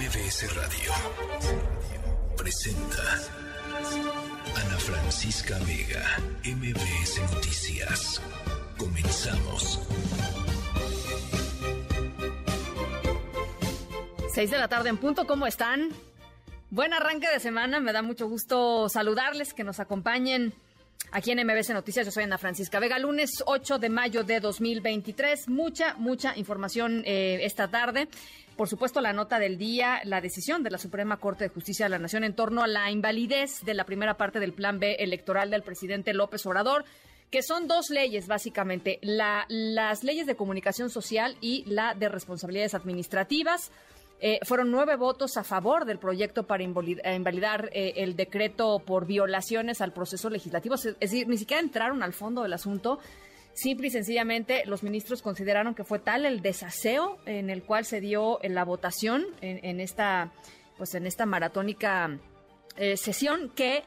MBS Radio presenta Ana Francisca Vega, MBS Noticias. Comenzamos. Seis de la tarde en punto, ¿cómo están? Buen arranque de semana, me da mucho gusto saludarles, que nos acompañen aquí en MBS Noticias. Yo soy Ana Francisca Vega, lunes 8 de mayo de 2023. Mucha, mucha información eh, esta tarde. Por supuesto, la nota del día, la decisión de la Suprema Corte de Justicia de la Nación en torno a la invalidez de la primera parte del Plan B electoral del presidente López Obrador que son dos leyes básicamente, la, las leyes de comunicación social y la de responsabilidades administrativas. Eh, fueron nueve votos a favor del proyecto para eh, invalidar eh, el decreto por violaciones al proceso legislativo. Es decir, ni siquiera entraron al fondo del asunto. Simple y sencillamente los ministros consideraron que fue tal el desaseo en el cual se dio la votación en, esta, pues en esta maratónica sesión que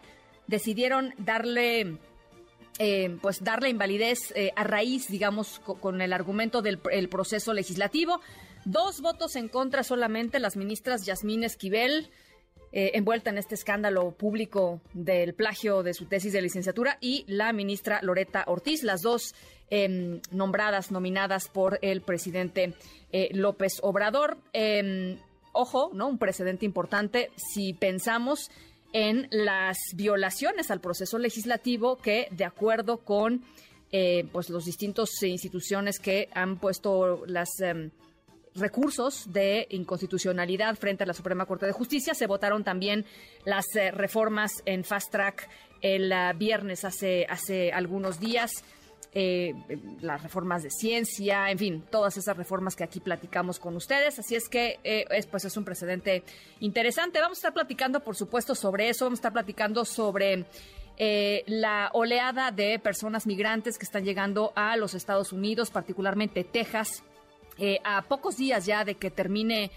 decidieron darle pues darle invalidez a raíz, digamos, con, el argumento del proceso legislativo. Dos votos en contra solamente, las ministras Yasmín Esquivel, eh, envuelta en este escándalo público del plagio de su tesis de licenciatura, y la ministra Loreta Ortiz, las dos em, nombradas, nominadas por el presidente eh, López Obrador. Em, ojo, ¿no? Un precedente importante si pensamos en las violaciones al proceso legislativo que, de acuerdo con eh, pues los distintos instituciones que han puesto las em, recursos de inconstitucionalidad frente a la Suprema Corte de Justicia. Se votaron también las eh, reformas en fast track el uh, viernes hace, hace algunos días. Eh, las reformas de ciencia, en fin, todas esas reformas que aquí platicamos con ustedes. Así es que eh, es, pues es un precedente interesante. Vamos a estar platicando, por supuesto, sobre eso. Vamos a estar platicando sobre la oleada de personas migrantes que están llegando a los Estados Unidos, particularmente Texas, eh, a pocos días ya de que termine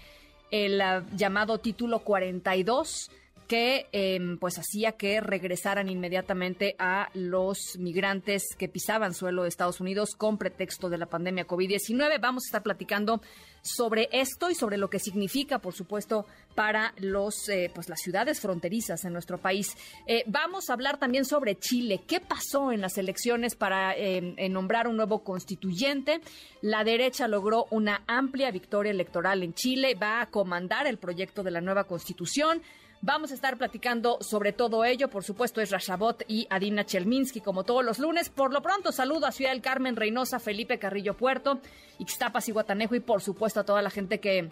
el ah, llamado título 42 que em, pues hacía que regresaran inmediatamente a los migrantes que pisaban suelo de Estados Unidos con pretexto de la pandemia COVID-19. Vamos a estar platicando sobre esto y sobre lo que significa, por supuesto, para los eh, pues las ciudades fronterizas en nuestro país. Eh, vamos a hablar también sobre Chile. ¿Qué pasó en las elecciones para em, nombrar un nuevo constituyente? La derecha logró una amplia victoria electoral en Chile. Va a comandar el proyecto de la nueva constitución. Vamos a estar platicando sobre todo ello. Por supuesto, es Rashabot y Adina Chelminsky, como todos los lunes. Por lo pronto, saludo a Ciudad del Carmen, Reynosa, Felipe Carrillo Puerto, Ixtapas y Guatanejo, y por supuesto a toda la gente que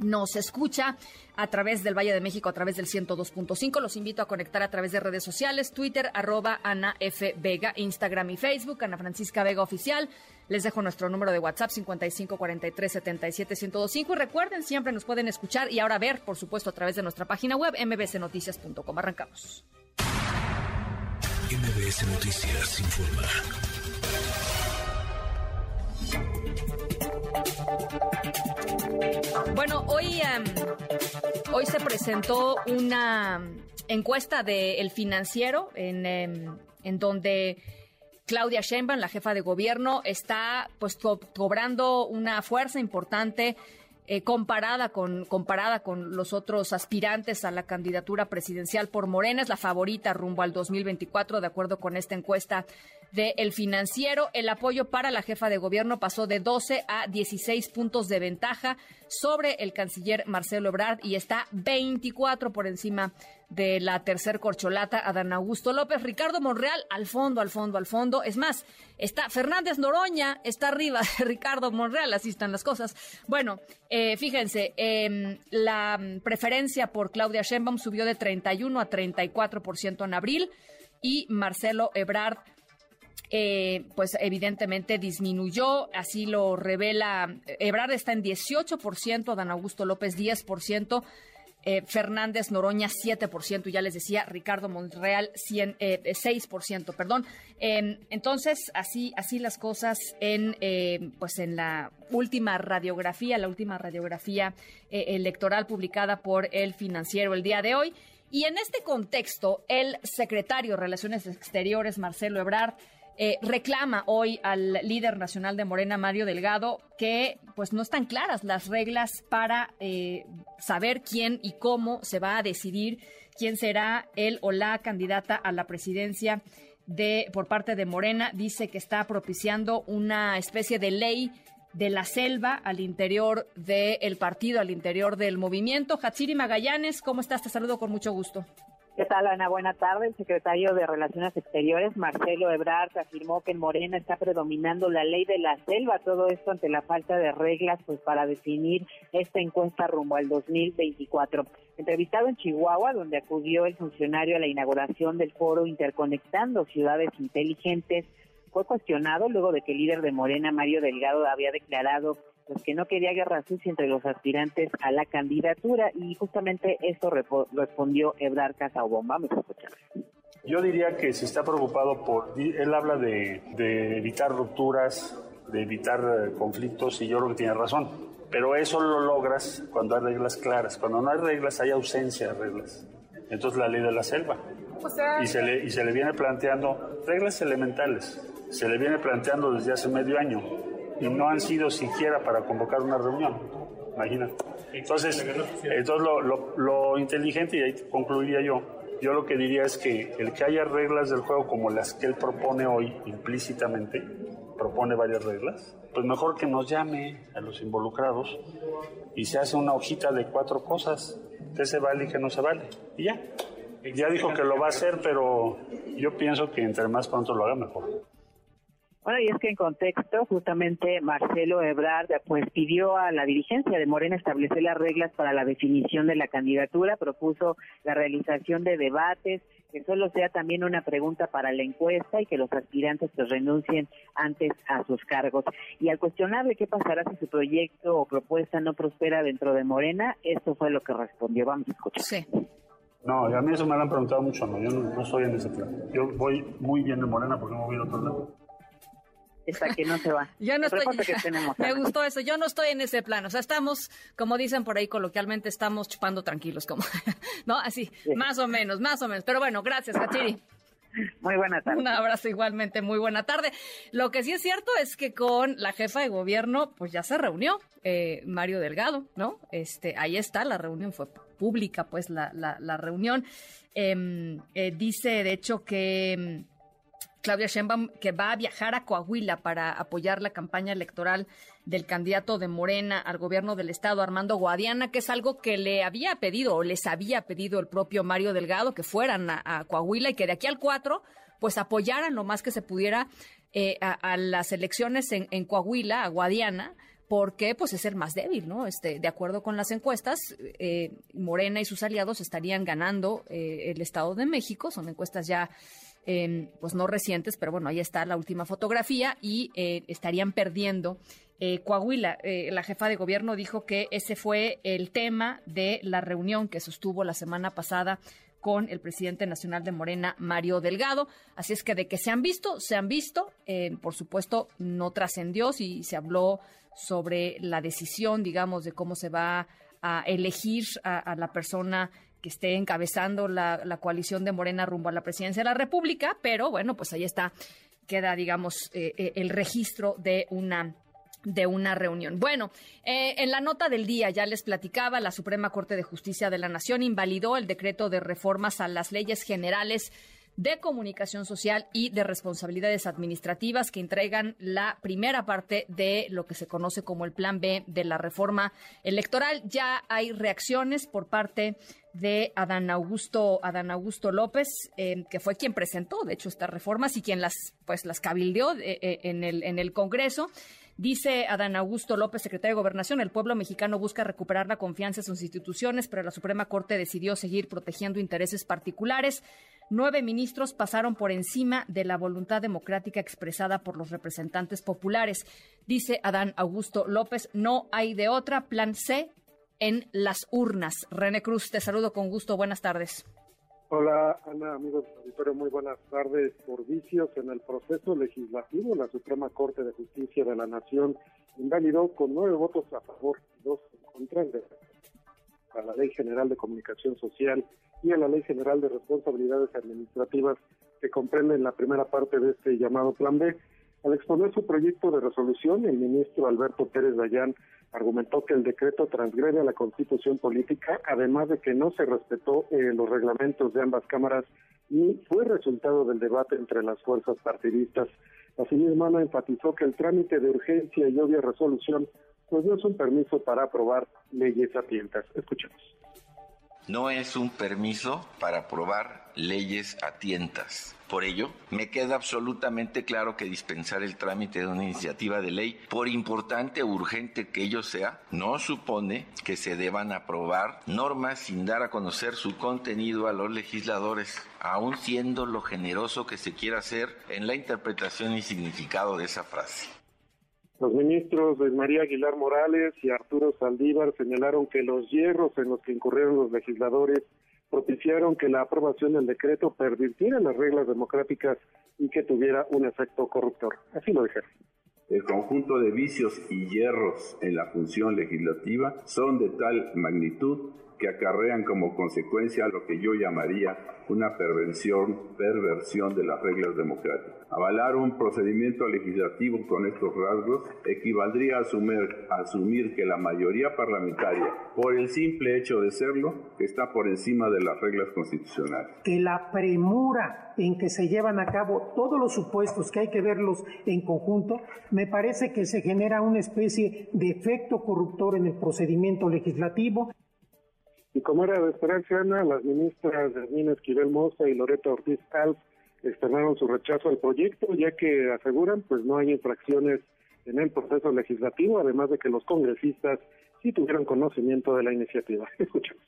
nos escucha a través del Valle de México, a través del 102.5. Los invito a conectar a través de redes sociales, Twitter, arroba Ana F. Vega, Instagram y Facebook, Ana Francisca Vega Oficial. Les dejo nuestro número de WhatsApp 55 43 77 1025 y recuerden, siempre nos pueden escuchar y ahora ver, por supuesto, a través de nuestra página web mbcnoticias.com. Arrancamos. MBS Noticias informa. Bueno, hoy, em, hoy se presentó una encuesta de El Financiero en, em, en donde Claudia Sheinbaum, la jefa de gobierno, está pues cobrando una fuerza importante eh, comparada con comparada con los otros aspirantes a la candidatura presidencial por Morena, es la favorita rumbo al 2024 de acuerdo con esta encuesta de El Financiero. El apoyo para la jefa de gobierno pasó de 12 a 16 puntos de ventaja sobre el canciller Marcelo Ebrard y está 24 por encima de la tercer corcholata, Adán Augusto López, Ricardo Monreal al fondo, al fondo, al fondo. Es más, está Fernández Noroña, está arriba de Ricardo Monreal, así están las cosas. Bueno, eh, fíjense, em, la preferencia por Claudia Sheinbaum subió de 31 a 34% en abril y Marcelo Ebrard eh, pues evidentemente disminuyó, así lo revela, Ebrard está en 18%, Dan Augusto López 10%, eh, Fernández Noroña 7%, ya les decía, Ricardo Monreal 100, 6%, eh, perdón. Em, entonces, así, así las cosas en, pues en la última radiografía, la última radiografía electoral publicada por el financiero el día de hoy. Y en este contexto, el secretario de Relaciones Exteriores, Marcelo Ebrard, eh, reclama hoy al líder nacional de Morena, Mario Delgado, que pues no están claras las reglas para eh, saber quién y cómo se va a decidir quién será él o la candidata a la presidencia de por parte de Morena. Dice que está propiciando una especie de ley de la selva al interior del partido, al interior del movimiento. Hatsiri Magallanes, ¿cómo estás? Te saludo con mucho gusto. ¿Qué tal, Ana? Buena tarde. El secretario de Relaciones Exteriores, Marcelo Ebrard, afirmó que en Morena está predominando la ley de la selva. Todo esto ante la falta de reglas pues para definir esta encuesta rumbo al 2024. Entrevistado en Chihuahua, donde acudió el funcionario a la inauguración del foro Interconectando Ciudades Inteligentes, fue cuestionado luego de que el líder de Morena, Mario Delgado, había declarado pues, que no quería guerra sucia entre los aspirantes a la candidatura y justamente esto respondió Ebrard Casaubon. Vamos a escuchar. Yo diría que se está preocupado por, él habla de, de evitar rupturas, de evitar eh, conflictos y yo creo que tiene razón. Pero eso lo logras cuando hay reglas claras. Cuando no hay reglas hay ausencia de reglas. Entonces la ley de la selva. y, se le, y se le viene planteando reglas elementales se le viene planteando desde hace medio año y no han sido siquiera para convocar una reunión. Imagínate. Entonces, entonces lo, lo, inteligente, y ahí concluiría yo, yo lo que diría es que el que haya reglas del juego como las que él propone hoy implícitamente, propone varias reglas, pues mejor que nos llame a los involucrados y se hace una hojita de cuatro cosas, que se vale y que no se vale. Y ya. Ya dijo que lo va a hacer, pero yo pienso que entre más pronto lo haga mejor. Bueno, y es que en contexto, justamente Marcelo Ebrard pues pidió a la dirigencia de Morena establecer las reglas para la definición de la candidatura, propuso la realización de debates, que solo sea también una pregunta para la encuesta y que los aspirantes pues renuncien antes a sus cargos. Y al cuestionarle qué pasará si su proyecto o propuesta no prospera dentro de Morena, esto fue lo que respondió. Vamos a escuchar. Sí. No, a mí eso me lo han preguntado mucho, no, yo no, soy en ese plan. Yo voy muy bien de Morena porque no voy a otro lado hasta que no se va. Yo no estoy, me gustó eso, yo no estoy en ese plano, o sea, estamos, como dicen por ahí coloquialmente, estamos chupando tranquilos, como, ¿no? Así, más o menos, más o menos. Pero bueno, gracias, Kachiri. Muy buena tarde. Un abrazo igualmente, muy buena tarde. Lo que sí es cierto es que con la jefa de gobierno, pues ya se reunió eh, Mario Delgado, ¿no? Este, ahí está, la reunión fue pública, pues la, la, reunión. Em, eh, dice, de hecho, que em, Claudia Sheinbaum, que va a viajar a Coahuila para apoyar la campaña electoral del candidato de Morena al gobierno del estado, Armando Guadiana, que es algo que le había pedido o les había pedido el propio Mario Delgado, que fueran a, Coahuila y que de aquí al 4, pues apoyaran lo más que se pudiera eh, a, las elecciones en, Coahuila, a Guadiana, porque pues es el más débil, ¿no? Este, de acuerdo con las encuestas, eh, Morena y sus aliados estarían ganando eh, el Estado de México, son encuestas ya pues no recientes, pero bueno, ahí está la última fotografía y eh, estarían perdiendo. Eh, Coahuila, eh, la jefa de gobierno dijo que ese fue el tema de la reunión que sostuvo la semana pasada con el presidente nacional de Morena, Mario Delgado. Así es que de que se han visto, se han visto. por supuesto, no trascendió si se habló sobre la decisión, digamos, de cómo se va a elegir a la persona que esté encabezando la, coalición de Morena rumbo a la presidencia de la República, pero bueno, pues ahí está, queda, digamos, eh, eh, el registro de una de una reunión. Bueno, eh, en la nota del día ya les platicaba, la Suprema Corte de Justicia de la Nación invalidó el decreto de reformas a las leyes generales de comunicación social y de responsabilidades administrativas que entregan la primera parte de lo que se conoce como el Plan B de la reforma electoral. Ya hay reacciones por parte de Adán Augusto, Adán Augusto López, eh, que fue quien presentó, de hecho, estas reformas y quien las, pues, las cabildeó eh, eh, en, el, en el Congreso. Dice Adán Augusto López, secretario de Gobernación, el pueblo mexicano busca recuperar la confianza en sus instituciones, pero la Suprema Corte decidió seguir protegiendo intereses particulares. Nueve ministros pasaron por encima de la voluntad democrática expresada por los representantes populares. Dice Adán Augusto López, no hay de otra, plan C en las urnas. René Cruz, te saludo con gusto. Buenas tardes. Hola, Ana, amigos del auditorio, muy buenas tardes. Por vicios en el proceso legislativo, la Suprema Corte de Justicia de la Nación invalidó con nueve votos a favor y dos en contra a la Ley General de Comunicación Social y a la Ley General de Responsabilidades Administrativas que comprenden la primera parte de este llamado Plan B. Al exponer su proyecto de resolución, el ministro Alberto Pérez Dayán argumentó que el decreto transgrede a la constitución política, además de que no se respetó eh, los reglamentos de ambas cámaras y fue resultado del debate entre las fuerzas partidistas. Asimismo, Ana enfatizó que el trámite de urgencia y obvia resolución pues no es un permiso para aprobar leyes a tientas. Escuchemos no es un permiso para aprobar leyes a tientas. Por ello, me queda absolutamente claro que dispensar el trámite de una iniciativa de ley, por importante o urgente que ello sea, no supone que se deban aprobar normas sin dar a conocer su contenido a los legisladores, aun siendo lo generoso que se quiera hacer en la interpretación y significado de esa frase. Los ministros María Aguilar Morales y Arturo Saldívar señalaron que los hierros en los que incurrieron los legisladores propiciaron que la aprobación del decreto pervirtiera las reglas democráticas y que tuviera un efecto corruptor. Así lo dijeron. El conjunto de vicios y hierros en la función legislativa son de tal magnitud que acarrean como consecuencia lo que yo llamaría una perversión, perversión de las reglas democráticas. Avalar un procedimiento legislativo con estos rasgos equivaldría a asumir, a asumir que la mayoría parlamentaria, por el simple hecho de serlo, está por encima de las reglas constitucionales. Que la premura en que se llevan a cabo todos los supuestos que hay que verlos en conjunto, me parece que se genera una especie de efecto corruptor en el procedimiento legislativo. Y como era de esperarse, Ana, las ministras Nina Esquivel Moza y Loreto Ortiz Alf externaron su rechazo al proyecto, ya que aseguran pues no hay infracciones en el proceso legislativo, además de que los congresistas sí tuvieron conocimiento de la iniciativa. Escuchemos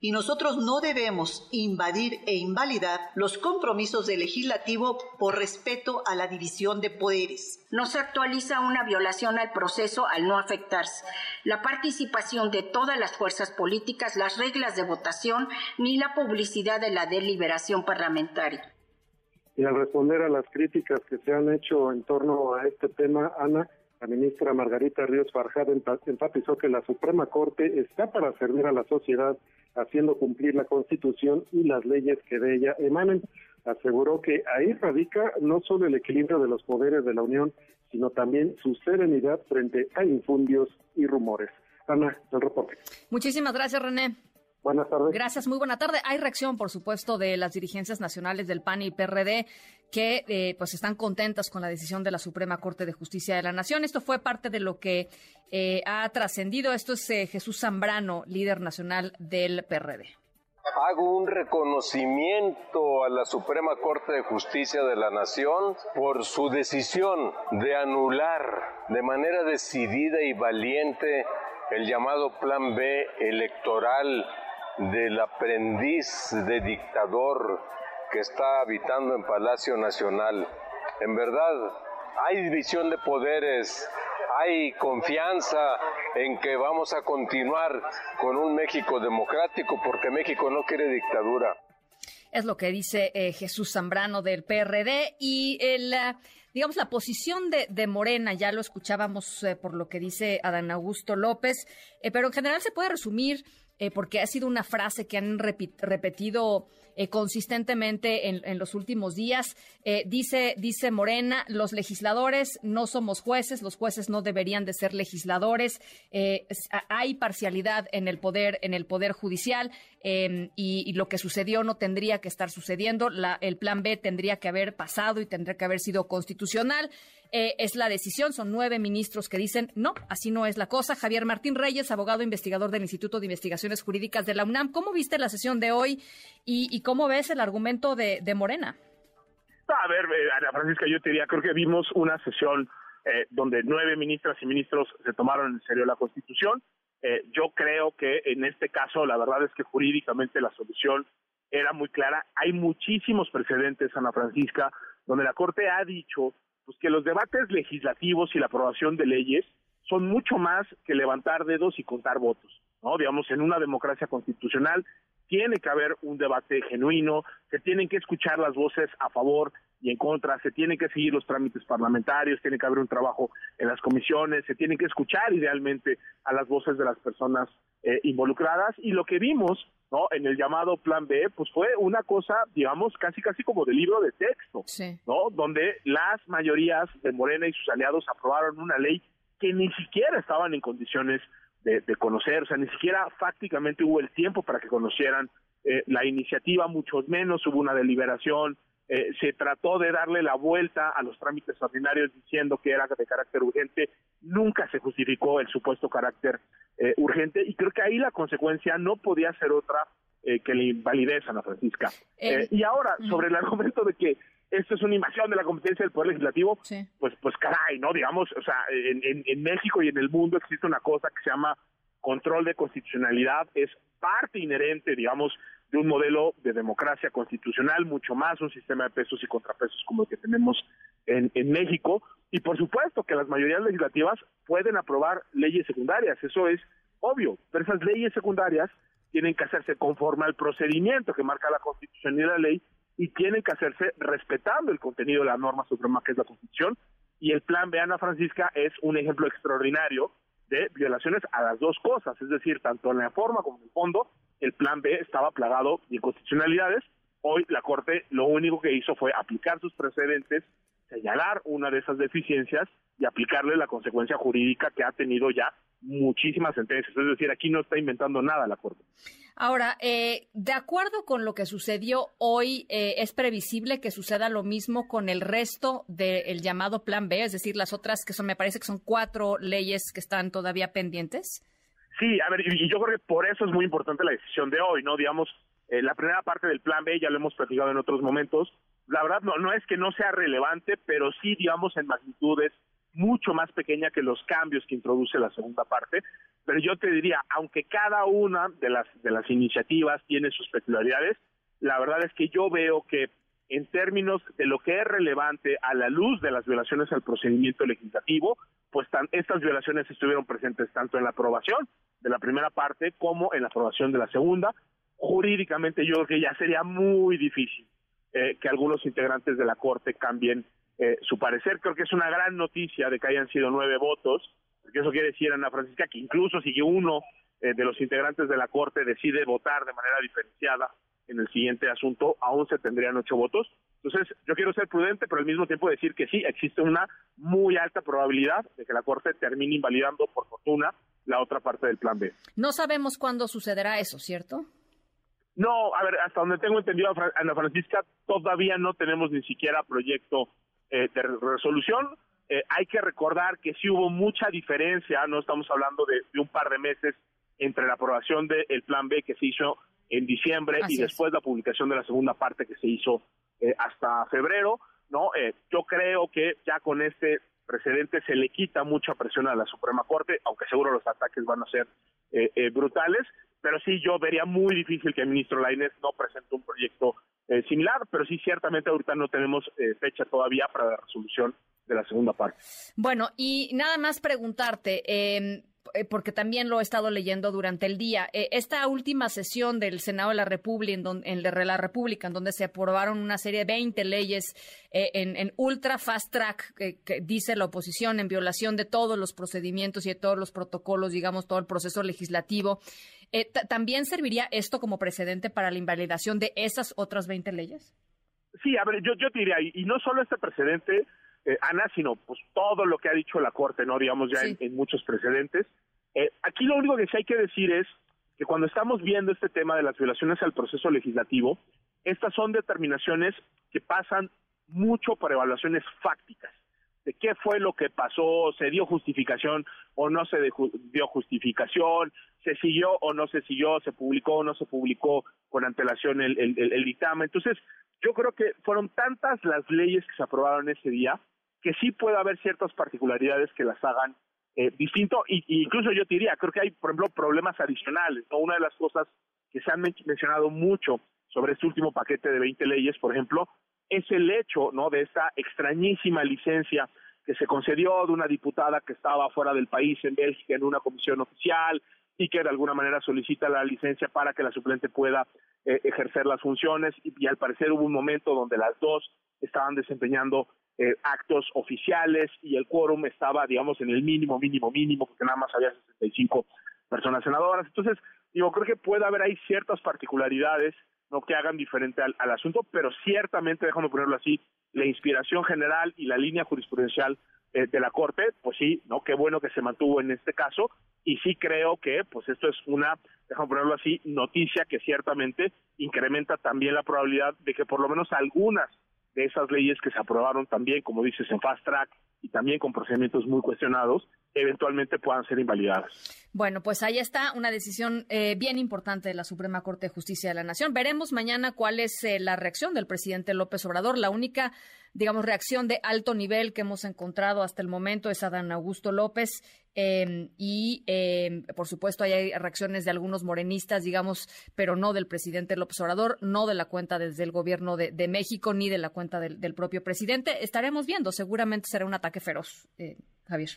y nosotros no debemos invadir e invalidar los compromisos del legislativo por respeto a la división de poderes. No se actualiza una violación al proceso al no afectarse la participación de todas las fuerzas políticas, las reglas de votación ni la publicidad de la deliberación parlamentaria. Y al responder a las críticas que se han hecho en torno a este tema, Ana, la ministra Margarita Ríos Farjad enfatizó que la Suprema Corte está para servir a la sociedad haciendo cumplir la Constitución y las leyes que de ella emanen. Aseguró que ahí radica no solo el equilibrio de los poderes de la Unión, sino también su serenidad frente a infundios y rumores. Ana, el reporte. Muchísimas gracias, René. Buenas tardes. Gracias, muy buena tarde. Hay reacción, por supuesto, de las dirigencias nacionales del PAN y PRD que eh, pues están contentas con la decisión de la Suprema Corte de Justicia de la Nación. Esto fue parte de lo que eh, ha trascendido. Esto es eh, Jesús Zambrano, líder nacional del PRD. Hago un reconocimiento a la Suprema Corte de Justicia de la Nación por su decisión de anular de manera decidida y valiente el llamado Plan B electoral del aprendiz de dictador que está habitando en Palacio Nacional. En verdad, hay división de poderes, hay confianza en que vamos a continuar con un México democrático porque México no quiere dictadura. Es lo que dice eh, Jesús Zambrano del PRD y el, eh, digamos, la posición de, Morena, ya lo escuchábamos eh, por lo que dice Adán Augusto López, pero en general se puede resumir eh, porque ha sido una frase que han repetido eh, consistentemente en, los últimos días. Eh, dice, dice Morena, los legisladores no somos jueces, los jueces no deberían de ser legisladores. hay parcialidad en el poder, en el poder judicial em, y, lo que sucedió no tendría que estar sucediendo. el plan B tendría que haber pasado y tendría que haber sido constitucional. Eh, es la decisión. Son nueve ministros que dicen, no, así no es la cosa. Javier Martín Reyes, abogado investigador del Instituto de Investigaciones Jurídicas de la UNAM. ¿Cómo viste la sesión de hoy y, cómo ves el argumento de, Morena? A ver, eh, Ana Francisca, yo te diría, creo que vimos una sesión eh, donde nueve ministras y ministros se tomaron en serio la Constitución. yo creo que en este caso, la verdad es que jurídicamente la solución era muy clara. Hay muchísimos precedentes, Ana Francisca, donde la Corte ha dicho pues que los debates legislativos y la aprobación de leyes son mucho más que levantar dedos y contar votos, ¿no? Digamos, en una democracia constitucional tiene que haber un debate genuino, se tienen que escuchar las voces a favor y en contra, se tienen que seguir los trámites parlamentarios, tiene que haber un trabajo en las comisiones, se tienen que escuchar idealmente a las voces de las personas eh, involucradas y lo que vimos ¿no? En el llamado Plan B, pues fue una cosa, digamos, casi casi como de libro de texto, ¿no? Donde las mayorías de Morena y sus aliados aprobaron una ley que ni siquiera estaban en condiciones de, conocer, o sea, ni siquiera fácticamente hubo el tiempo para que conocieran eh, la iniciativa, mucho menos hubo una deliberación, eh, se trató de darle la vuelta a los trámites ordinarios diciendo que era de carácter urgente, nunca se justificó el supuesto carácter eh, urgente y creo que ahí la consecuencia no podía ser otra eh, que la invalidez, Ana Francisca. y ahora, sobre el argumento de que esto es una invasión de la competencia del Poder Legislativo, pues pues caray, ¿no? Digamos, o sea, en, en México y en el mundo existe una cosa que se llama control de constitucionalidad, es parte inherente, digamos, de un modelo de democracia constitucional, mucho más un sistema de pesos y contrapesos como el que tenemos en, en México. Y por supuesto que las mayorías legislativas pueden aprobar leyes secundarias, eso es obvio, pero esas leyes secundarias tienen que hacerse conforme al procedimiento que marca la Constitución y la ley y tienen que hacerse respetando el contenido de la norma suprema que es la Constitución. Y el plan de Ana Francisca es un ejemplo extraordinario de violaciones a las dos cosas, es decir, tanto en la forma como en el fondo, el plan B estaba plagado de inconstitucionalidades. Hoy la Corte lo único que hizo fue aplicar sus precedentes, señalar una de esas deficiencias y aplicarle la consecuencia jurídica que ha tenido ya muchísimas sentencias. Es decir, aquí no está inventando nada la Corte. Ahora, eh, de acuerdo con lo que sucedió hoy, eh, ¿es previsible que suceda lo mismo con el resto del llamado Plan B? Es decir, las otras que son, me parece que son cuatro leyes que están todavía pendientes. Sí, a ver, y yo creo que por eso es muy importante la decisión de hoy, ¿no? Digamos, eh, la primera parte del plan B ya lo hemos platicado en otros momentos. La verdad no, no es que no sea relevante, pero sí, digamos, en magnitudes mucho más pequeña que los cambios que introduce la segunda parte. Pero yo te diría, aunque cada una de las, de las iniciativas tiene sus peculiaridades, la verdad es que yo veo que en términos de lo que es relevante a la luz de las violaciones al procedimiento legislativo, pues estas violaciones estuvieron presentes tanto en la aprobación de la primera parte como en la aprobación de la segunda. Jurídicamente yo creo que ya sería muy difícil eh, que algunos integrantes de la Corte cambien eh, su parecer. Creo que es una gran noticia de que hayan sido nueve votos, porque eso quiere decir, Ana Francisca, que incluso si uno eh, de los integrantes de la Corte decide votar de manera diferenciada en el siguiente asunto, aún se tendrían ocho votos. Entonces, yo quiero ser prudente, pero al mismo tiempo decir que sí, existe una muy alta probabilidad de que la Corte termine invalidando, por fortuna, la otra parte del plan B. No sabemos cuándo sucederá eso, ¿cierto? No, a ver, hasta donde tengo entendido, Ana Francisca, todavía no tenemos ni siquiera proyecto eh, de resolución. Eh, hay que recordar que sí hubo mucha diferencia, no estamos hablando de, un par de meses entre la aprobación del plan B que se hizo en diciembre y después la publicación de la segunda parte que se hizo eh, hasta febrero, ¿no? Eh, yo creo que ya con este precedente se le quita mucha presión a la Suprema Corte, aunque seguro los ataques van a ser eh, brutales, pero sí yo vería muy difícil que el ministro Lainez no presente un proyecto similar, pero sí ciertamente ahorita no tenemos fecha todavía para la resolución de la segunda parte. Bueno, y nada más preguntarte, eh, eh, porque también lo he estado leyendo durante el día. Eh, esta última sesión del Senado de la República, en, donde, la República, en donde se aprobaron una serie de 20 leyes eh, en, ultra fast track, que dice la oposición, en violación de todos los procedimientos y de todos los protocolos, digamos, todo el proceso legislativo. ¿También serviría esto como precedente para la invalidación de esas otras 20 leyes? Sí, a ver, yo, yo diría, y, no solo este precedente, Ana, sino pues todo lo que ha dicho la Corte, ¿no? Digamos ya en, muchos precedentes. Eh, aquí lo único que sí hay que decir es que cuando estamos viendo este tema de las violaciones al proceso legislativo, estas son determinaciones que pasan mucho por evaluaciones fácticas de qué fue lo que pasó, se dio justificación o no se dio justificación, se siguió o no se siguió, se publicó o no se publicó con antelación el, el dictamen. Entonces, yo creo que fueron tantas las leyes que se aprobaron ese día que sí puede haber ciertas particularidades que las hagan eh, distinto, y, incluso yo te diría, creo que hay, por ejemplo, problemas adicionales. Una de las cosas que se han mencionado mucho sobre este último paquete de 20 leyes, por ejemplo, es el hecho ¿no? de esta extrañísima licencia que se concedió de una diputada que estaba fuera del país, en Bélgica, en una comisión oficial, y que de alguna manera solicita la licencia para que la suplente pueda eh, ejercer las funciones, y, al parecer hubo un momento donde las dos estaban desempeñando eh, actos oficiales y el quórum estaba, digamos, en el mínimo, mínimo, mínimo, porque nada más había 65 personas senadoras. Entonces, digo, creo que puede haber ahí ciertas particularidades no que hagan diferente al, asunto, pero ciertamente, déjame ponerlo así, la inspiración general y la línea jurisprudencial eh, de la Corte, pues sí, no, qué bueno que se mantuvo en este caso, y sí creo que, pues esto es una, déjame ponerlo así, noticia que ciertamente incrementa también la probabilidad de que por lo menos algunas de esas leyes que se aprobaron también, como dices, en fast track y también con procedimientos muy cuestionados, eventualmente puedan ser invalidadas. Bueno, pues ahí está una decisión eh, bien importante de la Suprema Corte de Justicia de la Nación. Veremos mañana cuál es eh, la reacción del presidente López Obrador. La única, digamos, reacción de alto nivel que hemos encontrado hasta el momento es a Dan Augusto López. Em, y, em, por supuesto, hay reacciones de algunos morenistas, digamos, pero no del presidente López Obrador, no de la cuenta desde el gobierno de, México, ni de la cuenta del, propio presidente. Estaremos viendo, seguramente será un ataque feroz, eh, Javier.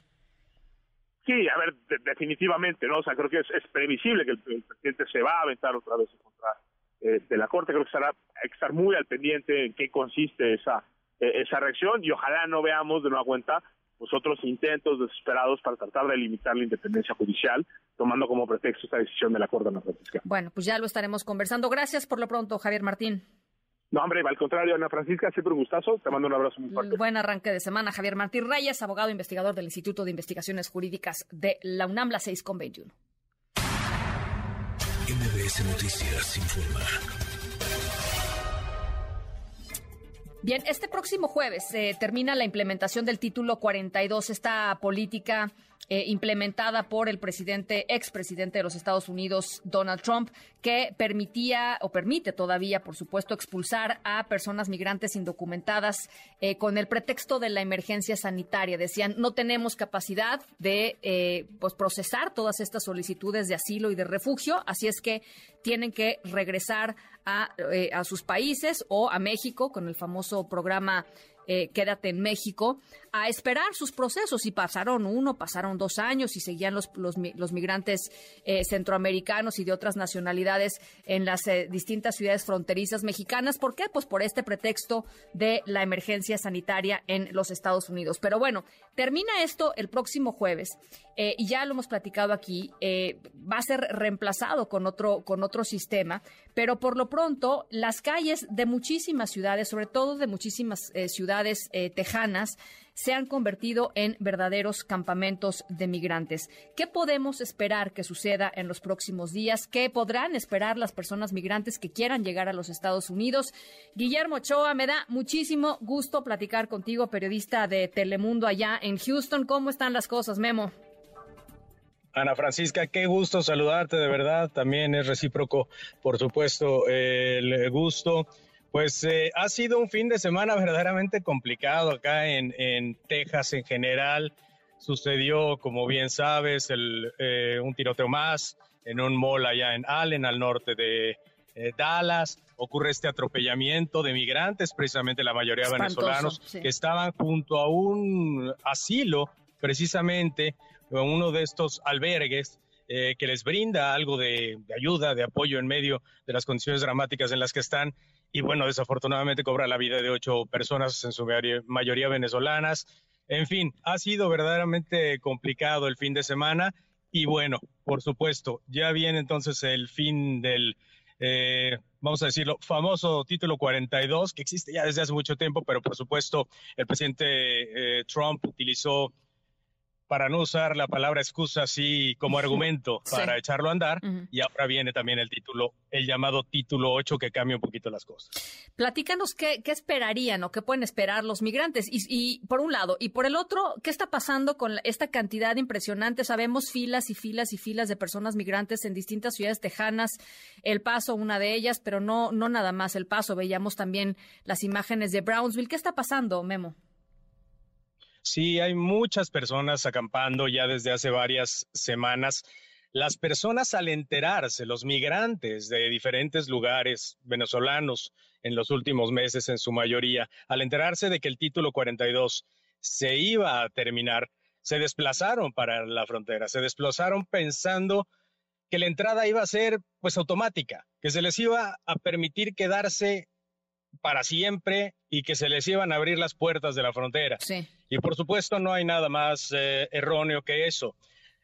Sí, a ver, definitivamente, ¿no? O sea, creo que es, previsible que el, presidente se va a aventar otra vez en contra eh, de la Corte. Creo que estará, estar muy al pendiente en qué consiste esa, eh, esa reacción y ojalá no veamos de nueva cuenta pues otros intentos desesperados para tratar de limitar la independencia judicial, tomando como pretexto esta decisión de la Corte Nacional. Bueno, pues ya lo estaremos conversando. Gracias por lo pronto, Javier Martín. No, hombre, al contrario, Ana Francisca, siempre un gustazo. Te mando un abrazo muy fuerte. Buen arranque de semana. Javier Martín Reyes, abogado e investigador del Instituto de Investigaciones Jurídicas de la UNAM, la 6 con 21. MBS Noticias informa. Bien, este próximo jueves se termina la implementación del título 42, esta política eh, implementada por el presidente, expresidente de los Estados Unidos, Donald Trump, que permitía o permite todavía, por supuesto, expulsar a personas migrantes indocumentadas eh, con el pretexto de la emergencia sanitaria. Decían, no tenemos capacidad de eh, pues procesar todas estas solicitudes de asilo y de refugio, así es que tienen que regresar a, a sus países o a México con el famoso programa eh, quédate en México, a esperar sus procesos. Y pasaron uno, pasaron dos años y seguían los, los, migrantes eh, centroamericanos y de otras nacionalidades en las eh, distintas ciudades fronterizas mexicanas. ¿Por qué? Pues por este pretexto de la emergencia sanitaria en los Estados Unidos. Pero bueno, termina esto el próximo jueves y ya lo hemos platicado aquí. va a ser reemplazado con otro, con otro sistema, pero por lo pronto las calles de muchísimas ciudades, sobre todo de muchísimas ciudades, ciudades eh, tejanas se han convertido en verdaderos campamentos de migrantes. ¿Qué podemos esperar que suceda en los próximos días? ¿Qué podrán esperar las personas migrantes que quieran llegar a los Estados Unidos? Guillermo Ochoa, me da muchísimo gusto platicar contigo, periodista de Telemundo allá en Houston. ¿Cómo están las cosas, Memo? Ana Francisca, qué gusto saludarte, de verdad. También es recíproco, por supuesto, el gusto. Pues eh, ha sido un fin de semana verdaderamente complicado acá en, Texas en general. Sucedió, como bien sabes, eh, un tiroteo más en un mall allá en Allen, al norte de eh, Dallas. Ocurre este atropellamiento de migrantes, precisamente la mayoría venezolanos, que estaban junto a un asilo, precisamente, uno de estos albergues que les brinda algo de, ayuda, de apoyo en medio de las condiciones dramáticas en las que están y bueno, desafortunadamente cobra la vida de ocho personas, en su mayoría venezolanas. En fin, ha sido verdaderamente complicado el fin de semana y bueno, por supuesto, ya viene entonces el fin del, eh, vamos a decirlo, famoso título 42, que existe ya desde hace mucho tiempo, pero por supuesto el presidente eh, Trump utilizó para no usar la palabra excusa así como argumento para echarlo a andar. Y ahora viene también el título, el llamado título 8 que cambia un poquito las cosas. Platícanos qué, esperarían o qué pueden esperar los migrantes. Y, por un lado, y por el otro, ¿qué está pasando con esta cantidad impresionante? Sabemos filas y filas y filas de personas migrantes en distintas ciudades tejanas. El Paso, una de ellas, pero no, no nada más El Paso. Veíamos también las imágenes de Brownsville. ¿Qué está pasando, Memo? Sí, hay muchas personas acampando ya desde hace varias semanas. Las personas al enterarse, los migrantes de diferentes lugares venezolanos en los últimos meses en su mayoría, al enterarse de que el título 42 se iba a terminar, se desplazaron para la frontera, se desplazaron pensando que la entrada iba a ser pues automática, que se les iba a permitir quedarse para siempre y que se les iban a abrir las puertas de la frontera. Y por supuesto no hay nada más eh, erróneo que eso.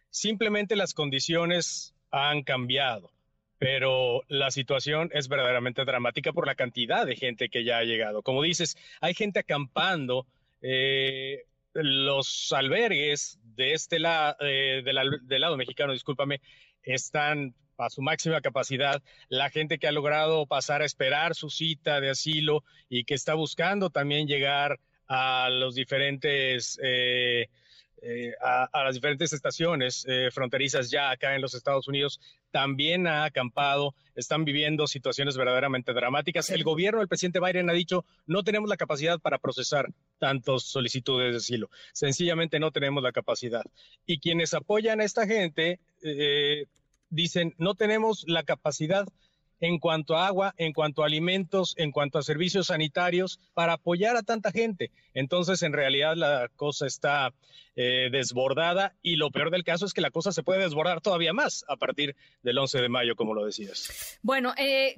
simplemente las condiciones han cambiado, pero la situación es verdaderamente dramática por la cantidad de gente que ya ha llegado. Como dices, hay gente acampando. Eh, los albergues de este lado, eh, del lado mexicano, discúlpame, están a su máxima capacidad, la gente que ha logrado pasar a esperar su cita de asilo y que está buscando también llegar a los diferentes eh, eh, a, las diferentes estaciones eh, fronterizas ya acá en los Estados Unidos también ha acampado, están viviendo situaciones verdaderamente dramáticas. El gobierno del presidente Biden ha dicho, no tenemos la capacidad para procesar tantas solicitudes de asilo, sencillamente no tenemos la capacidad. Y quienes apoyan a esta gente dicen, no tenemos la capacidad en cuanto a agua, en cuanto a alimentos, en cuanto a servicios sanitarios, para apoyar a tanta gente. Entonces, en realidad, la cosa está eh, desbordada y lo peor del caso es que la cosa se puede desbordar todavía más a partir del 11 de mayo, como lo decías. Bueno, eh,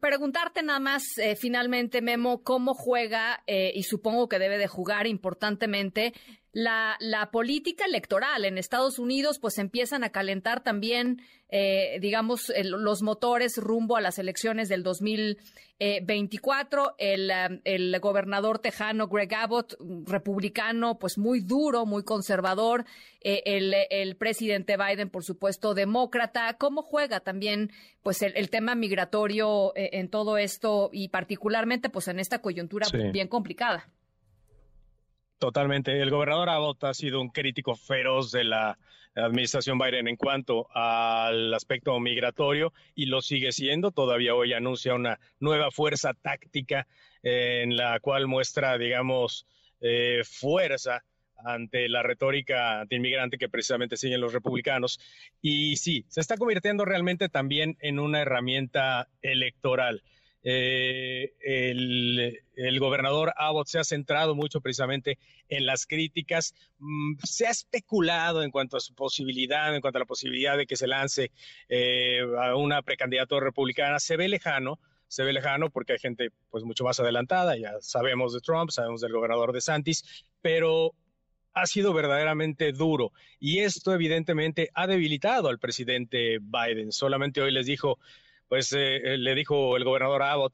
preguntarte nada más eh, finalmente, Memo, cómo juega, y supongo que debe de jugar importantemente, la, la, política electoral en Estados Unidos, pues empiezan a calentar también, eh, digamos, los motores rumbo a las elecciones del 2024. El, um, el gobernador tejano Greg Abbott, republicano, pues muy duro, muy conservador. Eh, el, el, presidente Biden, por supuesto, demócrata. ¿Cómo juega también, pues, el, tema migratorio eh, en todo esto y particularmente, pues, en esta coyuntura bien complicada? Totalmente. El gobernador Abbott ha sido un crítico feroz de la administración Biden en cuanto al aspecto migratorio y lo sigue siendo. Todavía hoy anuncia una nueva fuerza táctica en la cual muestra, digamos, eh, fuerza ante la retórica antiinmigrante que precisamente siguen los republicanos. Y sí, se está convirtiendo realmente también en una herramienta electoral. Eh, el, gobernador Abbott se ha centrado mucho precisamente en las críticas. Mm, se ha especulado en cuanto a su posibilidad, en cuanto a la posibilidad de que se lance eh, a una precandidatura republicana. Se ve lejano, se ve lejano porque hay gente pues mucho más adelantada. Ya sabemos de Trump, sabemos del gobernador de Santis, pero ha sido verdaderamente duro y esto evidentemente ha debilitado al presidente Biden. Solamente hoy les dijo, pues eh, eh, le dijo el gobernador Abbott,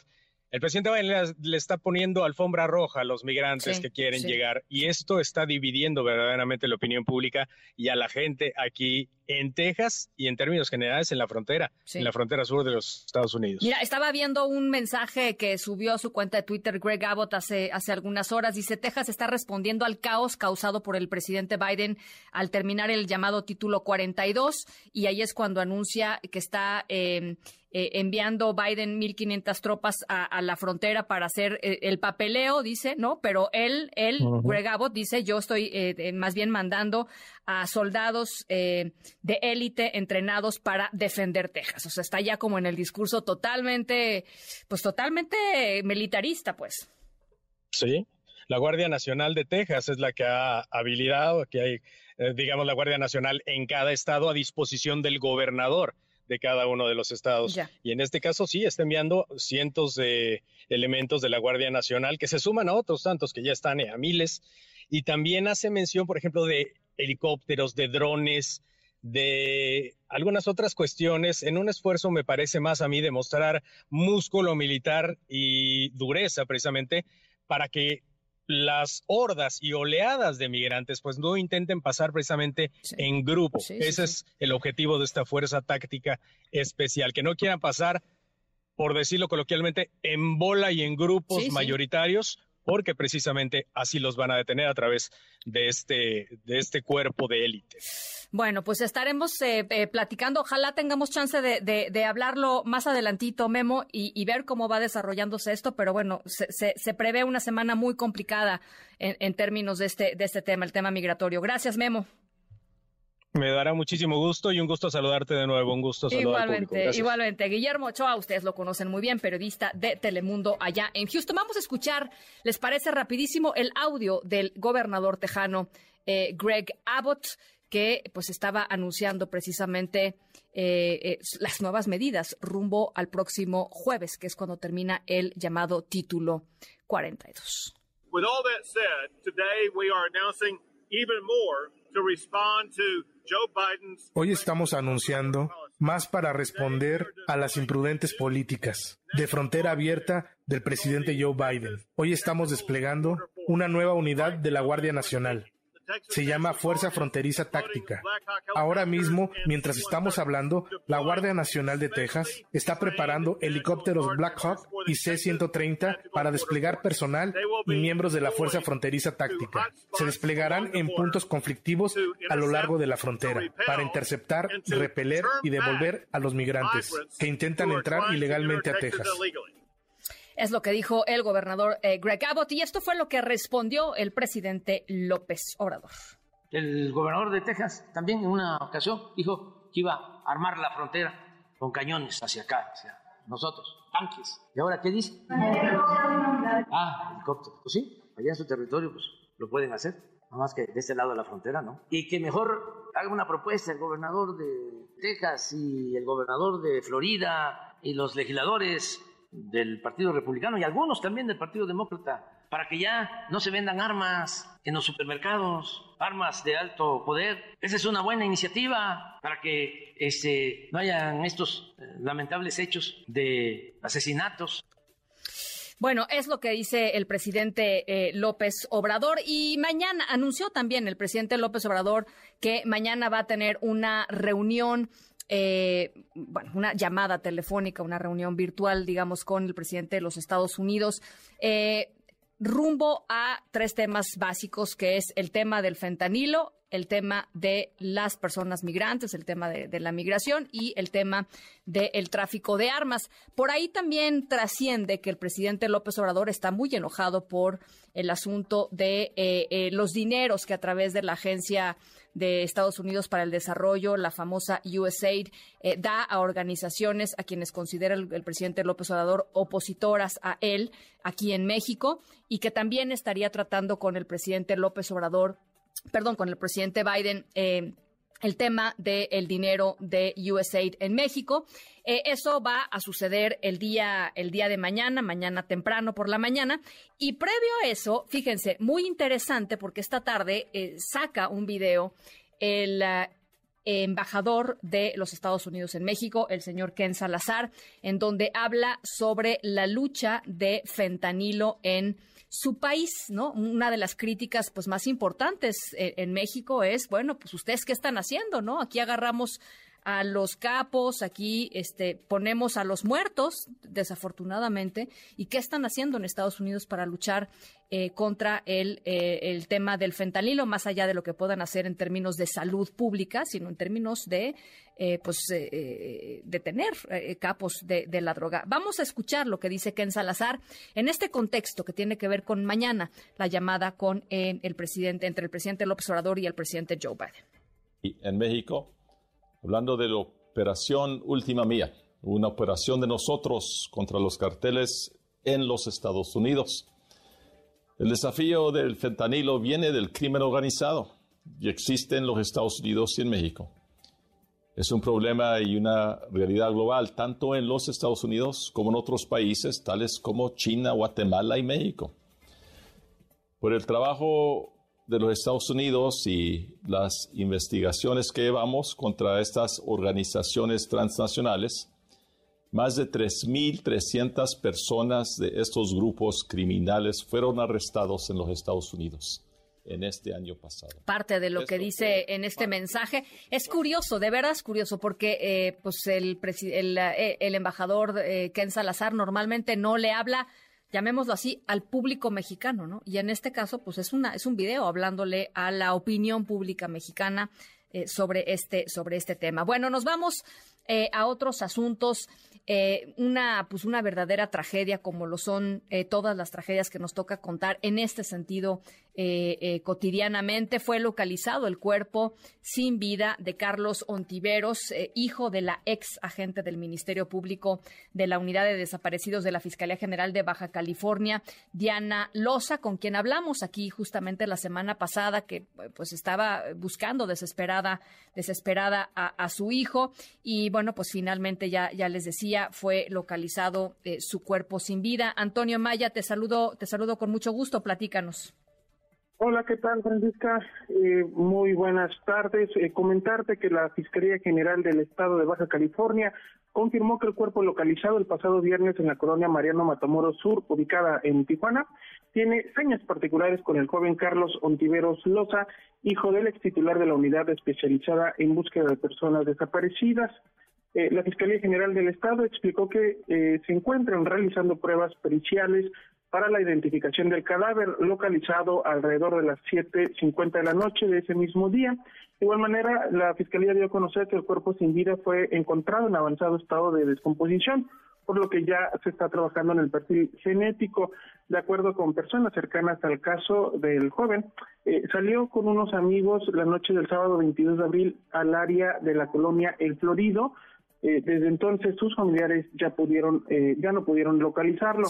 el presidente Biden le, está poniendo alfombra roja a los migrantes que quieren llegar y esto está dividiendo verdaderamente la opinión pública y a la gente aquí en Texas y en términos generales en la frontera, en la frontera sur de los Estados Unidos. Mira, estaba viendo un mensaje que subió a su cuenta de Twitter Greg Abbott hace, hace algunas horas. Dice, Texas está respondiendo al caos causado por el presidente Biden al terminar el llamado título 42 y ahí es cuando anuncia que está... Eh, eh, enviando Biden 1.500 tropas a, la frontera para hacer eh, el papeleo, dice, ¿no? Pero él, él, Greg Abbott, dice, yo estoy eh, más bien mandando a soldados de élite entrenados para defender Texas. O sea, está ya como en el discurso totalmente, pues totalmente militarista, pues. Sí, la Guardia Nacional de Texas es la que ha habilitado, que hay, digamos, la Guardia Nacional en cada estado a disposición del gobernador de cada uno de los estados. Y en este caso sí, está enviando cientos de elementos de la Guardia Nacional que se suman a otros tantos que ya están a miles. Y también hace mención, por ejemplo, de helicópteros, de drones, de algunas otras cuestiones, en un esfuerzo, me parece más a mí, de mostrar músculo militar y dureza precisamente para que las hordas y oleadas de migrantes pues no intenten pasar precisamente en grupo. Ese es el objetivo de esta fuerza táctica especial, que no quieran pasar, por decirlo coloquialmente, en bola y en grupos mayoritarios, porque precisamente así los van a detener a través de este, de este cuerpo de élite. Bueno, pues estaremos eh, eh, platicando. Ojalá tengamos chance de, de, hablarlo más adelantito, Memo, y, ver cómo va desarrollándose esto. Pero bueno, se, se, prevé una semana muy complicada en, en, términos de este, de este tema, el tema migratorio. Gracias, Memo. Me dará muchísimo gusto y un gusto saludarte de nuevo. Un gusto saludar igualmente, Igualmente. Guillermo Ochoa, ustedes lo conocen muy bien, periodista de Telemundo allá en Houston. Vamos a escuchar, ¿les parece rapidísimo el audio del gobernador tejano eh, Greg Abbott? que pues estaba anunciando precisamente eh, eh, las nuevas medidas rumbo al próximo jueves, que es cuando termina el llamado título 42. With all that said, today we are announcing even more to respond to Hoy estamos anunciando más para responder a las imprudentes políticas de frontera abierta del presidente Joe Biden. Hoy estamos desplegando una nueva unidad de la Guardia Nacional se llama Fuerza Fronteriza Táctica. Ahora mismo, mientras estamos hablando, la Guardia Nacional de Texas está preparando helicópteros Black Hawk y C-130 para desplegar personal y miembros de la Fuerza Fronteriza Táctica. Se desplegarán en puntos conflictivos a lo largo de la frontera para interceptar, repeler y devolver a los migrantes que intentan entrar ilegalmente a Texas. Es lo que dijo el gobernador eh, Greg Abbott y esto fue lo que respondió el presidente López Obrador. El gobernador de Texas también en una ocasión dijo que iba a armar la frontera con cañones hacia acá, hacia nosotros, tanques. ¿Y ahora qué dice? Ah, helicóptero. Pues sí, allá en su territorio pues lo pueden hacer, nada más que de este lado de la frontera, ¿no? Y que mejor haga una propuesta el gobernador de Texas y el gobernador de Florida y los legisladores del Partido Republicano y algunos también del Partido Demócrata, para que ya no se vendan armas en los supermercados, armas de alto poder. Esa es una buena iniciativa para que este, no hayan estos eh, lamentables hechos de asesinatos. Bueno, es lo que dice el presidente eh, López Obrador y mañana anunció también el presidente López Obrador que mañana va a tener una reunión eh, bueno, una llamada telefónica, una reunión virtual, digamos, con el presidente de los Estados Unidos. Eh, rumbo a tres temas básicos, que es el tema del fentanilo, el tema de las personas migrantes, el tema de, la migración y el tema del tráfico de armas. Por ahí también trasciende que el presidente López Obrador está muy enojado por el asunto de eh, los dineros que a través de la agencia de Estados Unidos para el Desarrollo, la famosa USAID, eh, da a organizaciones a quienes considera el, presidente López Obrador opositoras a él aquí en México y que también estaría tratando con el presidente López Obrador, perdón, con el presidente Biden. Eh, el tema del dinero de USAID en México. Eh, eso va a suceder el día, el día de mañana, mañana temprano por la mañana. Y previo a eso, fíjense, muy interesante porque esta tarde eh, saca un video el eh, embajador de los Estados Unidos en México, el señor Ken Salazar, en donde habla sobre la lucha de fentanilo en su país, ¿no? Una de las críticas pues más importantes en, en México es, bueno, pues ustedes qué están haciendo, ¿no? Aquí agarramos a los capos, aquí este, ponemos a los muertos, desafortunadamente, y qué están haciendo en Estados Unidos para luchar eh, contra el, eh, el, tema del fentanilo, más allá de lo que puedan hacer en términos de salud pública, sino en términos de eh, pues detener capos de, la droga. Vamos a escuchar lo que dice Ken Salazar en este contexto que tiene que ver con mañana la llamada con el presidente entre el presidente López Obrador y el presidente Joe Biden. En México hablando de la operación Última Mía, una operación de nosotros contra los carteles en los Estados Unidos. El desafío del fentanilo viene del crimen organizado y existe en los Estados Unidos y en México. Es un problema y una realidad global, tanto en los Estados Unidos como en otros países, tales como China, Guatemala y México. Por el trabajo de los Estados Unidos y las investigaciones que llevamos contra estas organizaciones transnacionales, más de 3.300 personas de estos grupos criminales fueron arrestados en los Estados Unidos en este año pasado. Parte de lo que dice en este mensaje es curioso, de veras es curioso, porque eh, pues el, el, eh, el embajador eh, Ken Salazar normalmente no le habla llamémoslo así, al público mexicano, ¿no? Y en este caso, pues es una, es un video hablándole a la opinión pública mexicana eh, sobre este, sobre este tema. Bueno, nos vamos eh, a otros asuntos. Eh, una, pues una verdadera tragedia, como lo son todas las tragedias que nos toca contar en este sentido cotidianamente. Fue localizado el cuerpo sin vida de Carlos Ontiveros, hijo de la ex agente del Ministerio Público de la Unidad de Desaparecidos de la Fiscalía General de Baja California, Diana Loza, con quien hablamos aquí justamente la semana pasada, que pues estaba buscando desesperada, desesperada a su hijo. Y bueno, pues finalmente ya, ya les decía, fue localizado eh, su cuerpo sin vida. Antonio Maya, te saludo, te saludo con mucho gusto, platícanos. Hola, ¿qué tal, Francisca? Eh, muy buenas tardes. Eh, comentarte que la Fiscalía General del Estado de Baja California confirmó que el cuerpo localizado el pasado viernes en la colonia Mariano Matamoros Sur, ubicada en Tijuana, tiene señas particulares con el joven Carlos Ontiveros Loza, hijo del ex titular de la unidad especializada en búsqueda de personas desaparecidas. Eh, la Fiscalía General del Estado explicó que se encuentran realizando pruebas periciales para la identificación del cadáver localizado alrededor de las 7.50 de la noche de ese mismo día. De igual manera, la Fiscalía dio a conocer que el cuerpo sin vida fue encontrado en avanzado estado de descomposición, por lo que ya se está trabajando en el perfil genético. De acuerdo con personas cercanas al caso del joven, eh, salió con unos amigos la noche del sábado 22 de abril al área de la colonia El Florido. Eh, desde entonces sus familiares ya pudieron, eh, ya no pudieron localizarlo.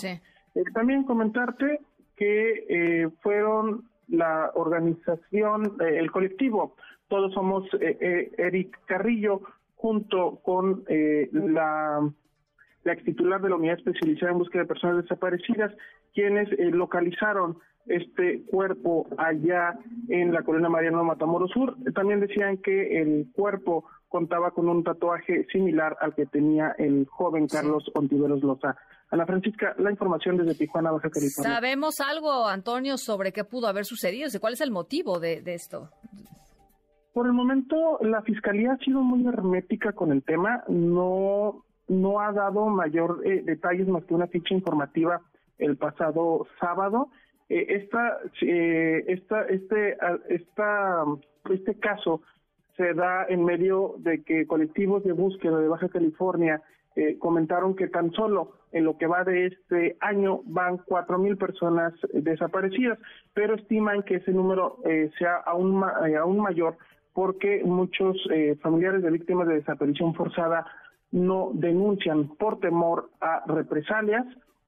Eh, también comentarte que eh, fueron la organización, eh, el colectivo, todos somos Eric Carrillo, junto con la, la ex titular de la unidad especializada en búsqueda de personas desaparecidas, quienes localizaron este cuerpo allá en la colonia Mariano Matamoros Sur. También decían que el cuerpo contaba con un tatuaje similar al que tenía el joven Carlos Ontiveros Loza. Ana Francisca, la información desde Tijuana, Baja California. ¿Sabemos algo, Antonio, sobre qué pudo haber sucedido? ¿Cuál es el motivo de, esto? Por el momento, la Fiscalía ha sido muy hermética con el tema. No, no ha dado mayor eh, detalles más que una ficha informativa el pasado sábado. Eh, esta, eh, este, esta, este caso se da en medio de que colectivos de búsqueda de Baja California eh, comentaron que tan solo en lo que va de este año van cuatro mil personas desaparecidas, pero estiman que ese número eh, sea aún, eh, aún mayor porque muchos familiares de víctimas de desaparición forzada no denuncian por temor a represalias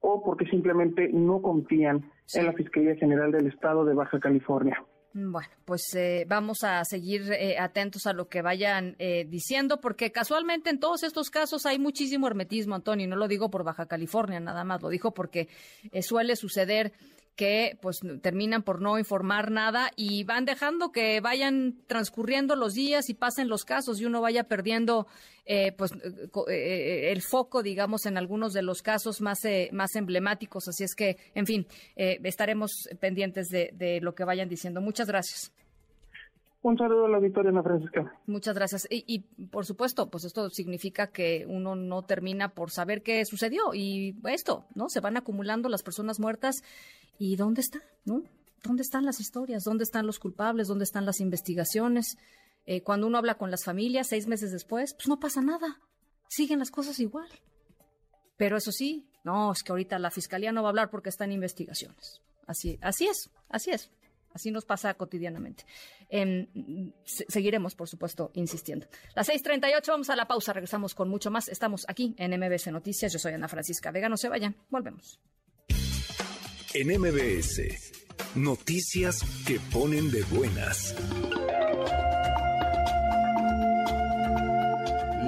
o porque simplemente no confían en la Fiscalía General del Estado de Baja California. Mm, bueno, pues eh, vamos a seguir eh, atentos a lo que vayan eh, diciendo, porque casualmente en todos estos casos hay muchísimo hermetismo, Antonio, no lo digo por Baja California nada más, lo digo porque suele suceder que pues terminan por no informar nada y van dejando que vayan transcurriendo los días y pasen los casos y uno vaya perdiendo eh, pues eh, eh, el foco digamos en algunos de los casos más más emblemáticos. Así es que en fin estaremos pendientes de lo que vayan diciendo. Muchas gracias un saludo a la Victoria Ana Francisca. Muchas gracias. Y, y, por supuesto, pues esto significa que uno no termina por saber qué sucedió. Y esto, ¿no? Se van acumulando las personas muertas. ¿Y dónde está? ¿No? ¿Dónde están las historias? ¿Dónde están los culpables? ¿Dónde están las investigaciones? Eh, cuando uno habla con las familias seis meses después, pues no pasa nada. Siguen las cosas igual. Pero eso sí, no, es que ahorita la fiscalía no va a hablar porque está en investigaciones. Así, así es, así es. Así nos pasa cotidianamente. Em, seguiremos, por supuesto, insistiendo. Las 6:38, vamos a la pausa. Regresamos con mucho más. Estamos aquí en MBS Noticias. Yo soy Ana Francisca Vega. No se vayan. Volvemos. En MBS, noticias que ponen de buenas.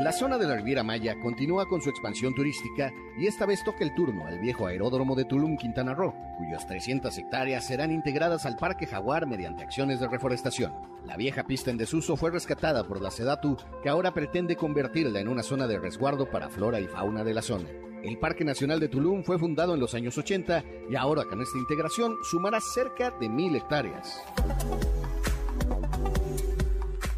La zona de la Riviera Maya continúa con su expansión turística y esta vez toca el turno al viejo aeródromo de Tulum, Quintana Roo, cuyas 300 hectáreas serán integradas al Parque Jaguar mediante acciones de reforestación. La vieja pista en desuso fue rescatada por la Sedatu, que ahora pretende convertirla en una zona de resguardo para flora y fauna de la zona. El Parque Nacional de Tulum fue fundado en los años 80 y ahora con esta integración sumará cerca de mil hectáreas.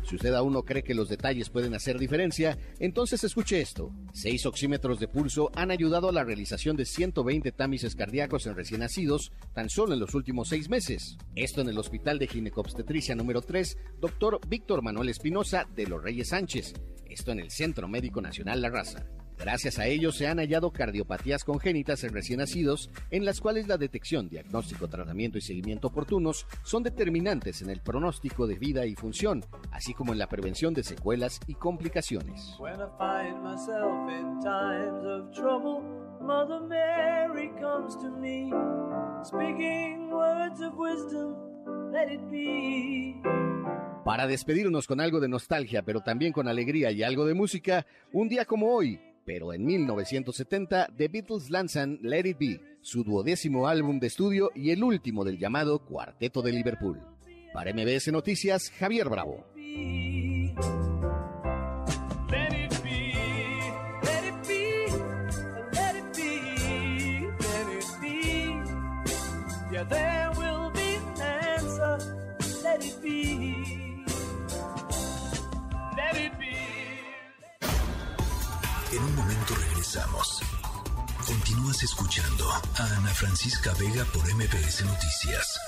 Si usted aún no cree que los detalles pueden hacer diferencia, entonces escuche esto. Seis oxímetros de pulso han ayudado a la realización de 120 tamices cardíacos en recién nacidos tan solo en los últimos seis meses. Esto en el Hospital de Ginecobstetricia número 3, doctor Víctor Manuel Espinosa de los Reyes Sánchez. Esto en el Centro Médico Nacional La Raza. Gracias a ello se han hallado cardiopatías congénitas en recién nacidos, en las cuales la detección, diagnóstico, tratamiento y seguimiento oportunos son determinantes en el pronóstico de vida y función, así como en la prevención de secuelas y complicaciones. Para despedirnos con algo de nostalgia, pero también con alegría y algo de música, un día como hoy, pero en 1970 The Beatles lanzan Let It Be, su duodécimo álbum de estudio y el último del llamado Cuarteto de Liverpool. Para MBS Noticias, Javier Bravo. En un momento regresamos. Continúas escuchando a Ana Francisca Vega por MPS Noticias.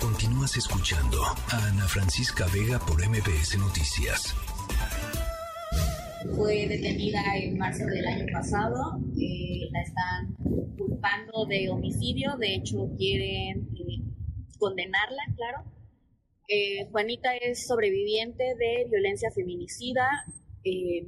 Continúas escuchando a Ana Francisca Vega por MPS Noticias. Fue detenida en marzo del año pasado. Eh, la están culpando de homicidio. De hecho, quieren eh, condenarla, claro. Eh, Juanita es sobreviviente de violencia feminicida eh,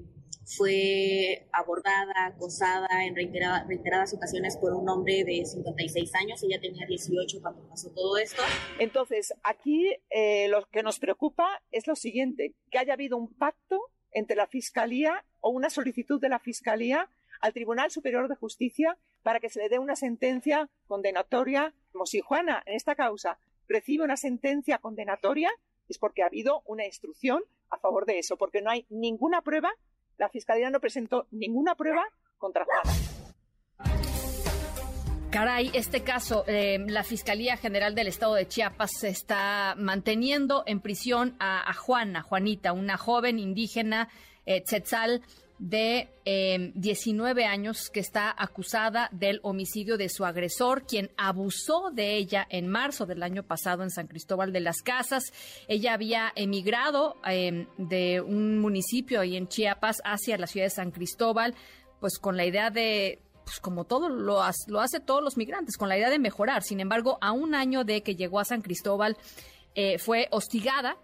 fue abordada, acosada en reiteradas ocasiones por un hombre de 56 años. Ella tenía 18 cuando pasó todo esto. Entonces, aquí eh, lo que nos preocupa es lo siguiente, que haya habido un pacto entre la Fiscalía o una solicitud de la Fiscalía al Tribunal Superior de Justicia para que se le dé una sentencia condenatoria. Como si Juana, en esta causa, recibe una sentencia condenatoria, es porque ha habido una instrucción a favor de eso, porque no hay ninguna prueba, la Fiscalía no presentó ninguna prueba contra Juana. Caray, este caso, eh, la Fiscalía General del Estado de Chiapas está manteniendo en prisión a, Juana, Juanita, una joven indígena eh, tzetzal de 19 em, años que está acusada del homicidio de su agresor, quien abusó de ella en marzo del año pasado en San Cristóbal de las Casas. Ella había emigrado em, de un municipio ahí en Chiapas hacia la ciudad de San Cristóbal, pues con la idea de pues como todo lo, lo hace todos los migrantes, con la idea de mejorar. Sin embargo, a un año de que llegó a San Cristóbal, eh, fue hostigada,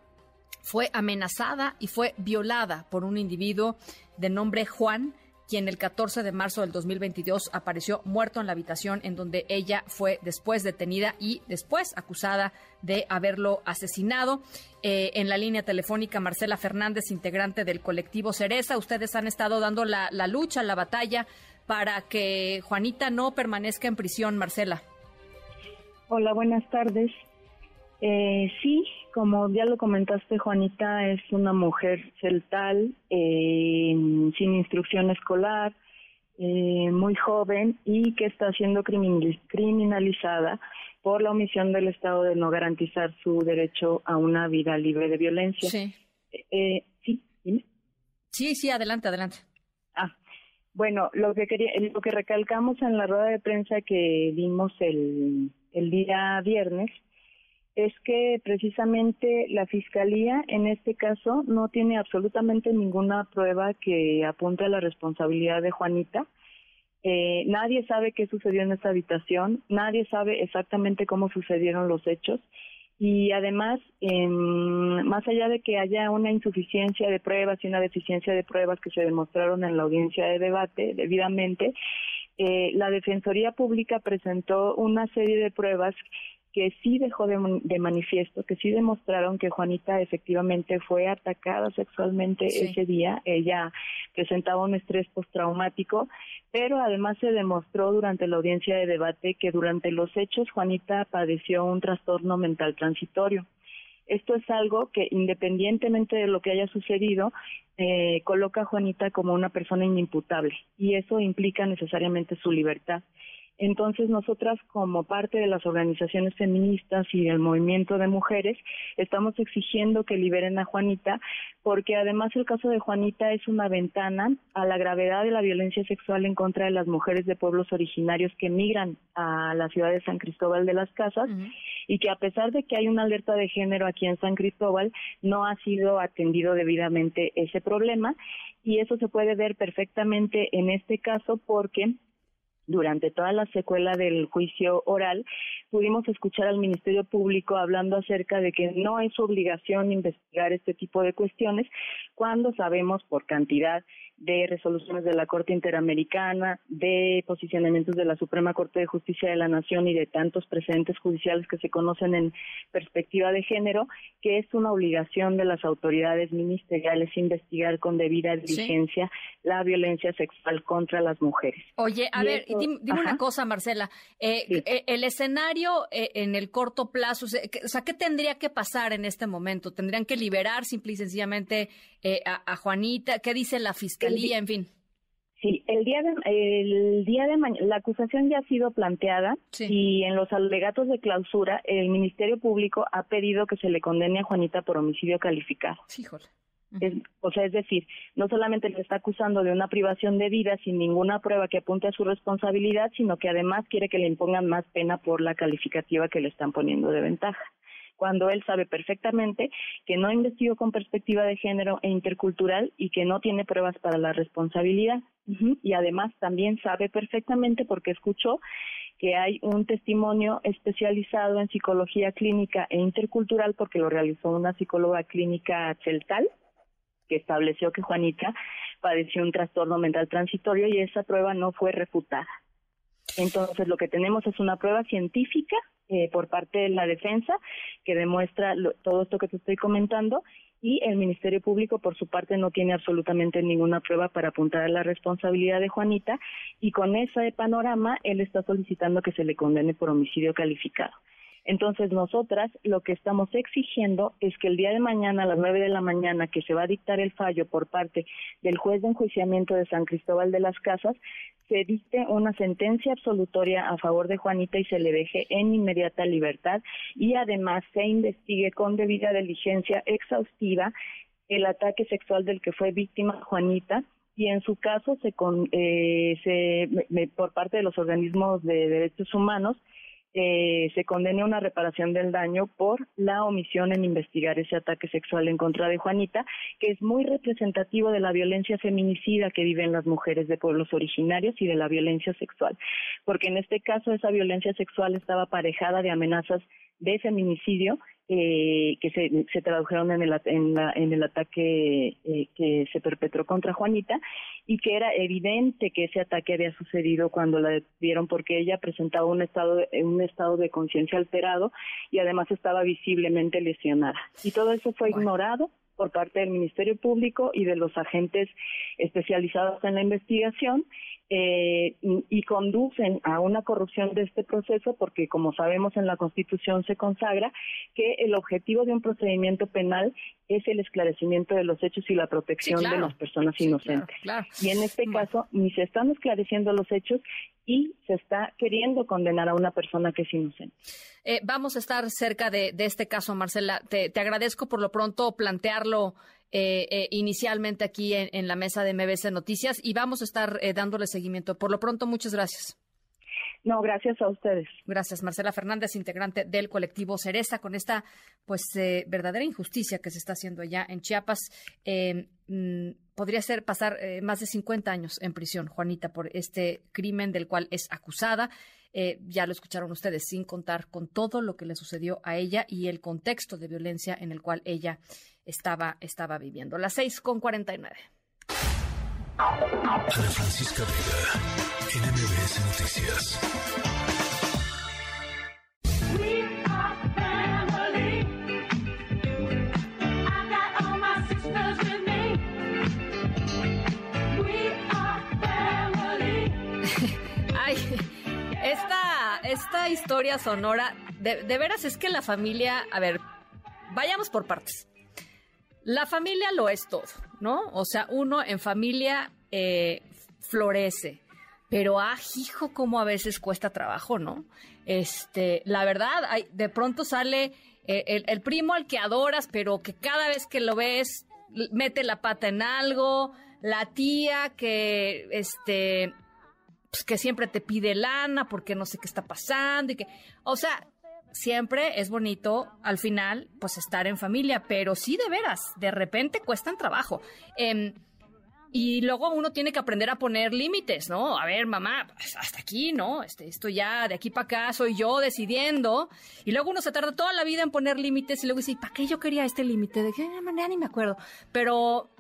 fue amenazada y fue violada por un individuo de nombre Juan, quien el 14 de marzo del 2022 apareció muerto en la habitación en donde ella fue después detenida y después acusada de haberlo asesinado. Eh, en la línea telefónica, Marcela Fernández, integrante del colectivo Cereza, ustedes han estado dando la, la lucha, la batalla para que Juanita no permanezca en prisión, Marcela. Hola, buenas tardes. Eh, sí, como ya lo comentaste, Juanita es una mujer celtal, eh, sin instrucción escolar, eh, muy joven y que está siendo criminalizada por la omisión del Estado de no garantizar su derecho a una vida libre de violencia. Sí. Eh, sí, dime. Sí, sí, adelante, adelante. Ah, bueno, lo que quería, lo que recalcamos en la rueda de prensa que dimos el, el día viernes es que precisamente la Fiscalía en este caso no tiene absolutamente ninguna prueba que apunte a la responsabilidad de Juanita. Eh, nadie sabe qué sucedió en esta habitación, nadie sabe exactamente cómo sucedieron los hechos y además, más allá de que haya una insuficiencia de pruebas y una deficiencia de pruebas que se demostraron en la audiencia de debate debidamente, eh, la Defensoría Pública presentó una serie de pruebas que sí dejó de, manifiesto, que sí demostraron que Juanita efectivamente fue atacada sexualmente ese día. Ella presentaba un estrés postraumático, pero además se demostró durante la audiencia de debate que durante los hechos Juanita padeció un trastorno mental transitorio. Esto es algo que independientemente de lo que haya sucedido, eh, coloca a Juanita como una persona inimputable y eso implica necesariamente su libertad. Entonces, nosotras, como parte de las organizaciones feministas y del movimiento de mujeres, estamos exigiendo que liberen a Juanita, porque además el caso de Juanita es una ventana a la gravedad de la violencia sexual en contra de las mujeres de pueblos originarios que migran a la ciudad de San Cristóbal de las Casas y que a pesar de que hay una alerta de género aquí en San Cristóbal, no ha sido atendido debidamente ese problema. Y eso se puede ver perfectamente en este caso porque durante toda la secuela del juicio oral, pudimos escuchar al Ministerio Público hablando acerca de que no es su obligación investigar este tipo de cuestiones cuando sabemos por cantidad de resoluciones de la Corte Interamericana, de posicionamientos de la Suprema Corte de Justicia de la Nación y de tantos precedentes judiciales que se conocen en perspectiva de género, que es una obligación de las autoridades ministeriales investigar con debida diligencia la violencia sexual contra las mujeres. Oye, a ver, dime, una cosa, Marcela. Eh, eh, el escenario eh, en el corto plazo, o sea, ¿qué tendría que pasar en este momento? ¿Tendrían que liberar simple y sencillamente a Juanita? ¿Qué dice la fiscalía? en fin. Sí, el día de el día de mañana la acusación ya ha sido planteada y en los alegatos de clausura el Ministerio Público ha pedido que se le condene a Juanita por homicidio calificado. Sí, o sea, es decir, no solamente le está acusando de una privación de vida sin ninguna prueba que apunte a su responsabilidad, sino que además quiere que le impongan más pena por la calificativa que le están poniendo de ventaja cuando él sabe perfectamente que no investigó con perspectiva de género e intercultural y que no tiene pruebas para la responsabilidad. Y además también sabe perfectamente porque escuchó que hay un testimonio especializado en psicología clínica e intercultural porque lo realizó una psicóloga clínica celtal que estableció que Juanita padeció un trastorno mental transitorio y esa prueba no fue refutada. Entonces, lo que tenemos es una prueba científica eh, por parte de la defensa que demuestra todo esto que te estoy comentando y el Ministerio Público por su parte no tiene absolutamente ninguna prueba para apuntar a la responsabilidad de Juanita y con ese panorama él está solicitando que se le condene por homicidio calificado. Entonces, nosotras lo que estamos exigiendo es que el día de mañana, a las nueve de la mañana, que se va a dictar el fallo por parte del juez de enjuiciamiento de San Cristóbal de las Casas, se dicte una sentencia absolutoria a favor de Juanita y se le deje en inmediata libertad y además se investigue con debida diligencia exhaustiva el ataque sexual del que fue víctima Juanita y en su caso se, con, eh, se por parte de los organismos de derechos humanos eh, se condene una reparación del daño por la omisión en investigar ese ataque sexual en contra de Juanita, que es muy representativo de la violencia feminicida que viven las mujeres de pueblos originarios y de la violencia sexual, porque en este caso esa violencia sexual estaba aparejada de amenazas de feminicidio eh, que se, se, tradujeron en el, en, en el ataque eh, que se perpetró contra Juanita y que era evidente que ese ataque había sucedido cuando la detuvieron porque ella presentaba un estado de, un estado de conciencia alterado y además estaba visiblemente lesionada. Y todo eso fue ignorado por parte del Ministerio Público y de los agentes especializados en la investigación eh, y, conducen a una corrupción de este proceso porque, como sabemos, en la Constitución se consagra que el objetivo de un procedimiento penal es el esclarecimiento de los hechos y la protección de las personas inocentes. Y en este caso, ni se están esclareciendo los hechos y se está queriendo condenar a una persona que es inocente. Eh, vamos a estar cerca de, este caso, Marcela. Te, te, agradezco por lo pronto plantearlo eh, eh, inicialmente aquí en, la mesa de MBC Noticias y vamos a estar eh, dándole seguimiento. Por lo pronto, muchas gracias. No, gracias a ustedes. Gracias, Marcela Fernández, integrante del colectivo Cereza, con esta pues verdadera injusticia que se está haciendo allá en Chiapas. Mm, podría ser pasar más de 50 años en prisión, Juanita, por este crimen del cual es acusada. ya lo escucharon ustedes, sin contar con todo lo que le sucedió a ella y el contexto de violencia en el cual ella estaba, estaba viviendo. Las 6 con 49. Ana Francisca Vega, NMBS Noticias. Ay, esta, esta historia sonora, de, de veras es que la familia, a ver, vayamos por partes. La familia lo es todo, ¿no? O sea, uno en familia eh, florece, pero ah, hijo, cómo a veces cuesta trabajo, ¿no? Este, la verdad, hay, de pronto sale eh, el, primo al que adoras, pero que cada vez que lo ves mete la pata en algo, la tía que, este, pues que siempre te pide lana porque no sé qué está pasando y que, o sea, siempre es bonito al final pues estar en familia, pero sí de veras, de repente cuestan trabajo. Em, y luego uno tiene que aprender a poner límites, ¿no? A ver, mamá, pues, hasta aquí, ¿no? Este, esto ya, de aquí para acá, soy yo decidiendo. Y luego uno se tarda toda la vida en poner límites y luego dice, ¿para qué yo quería este límite? De qué manera ni me acuerdo. Pero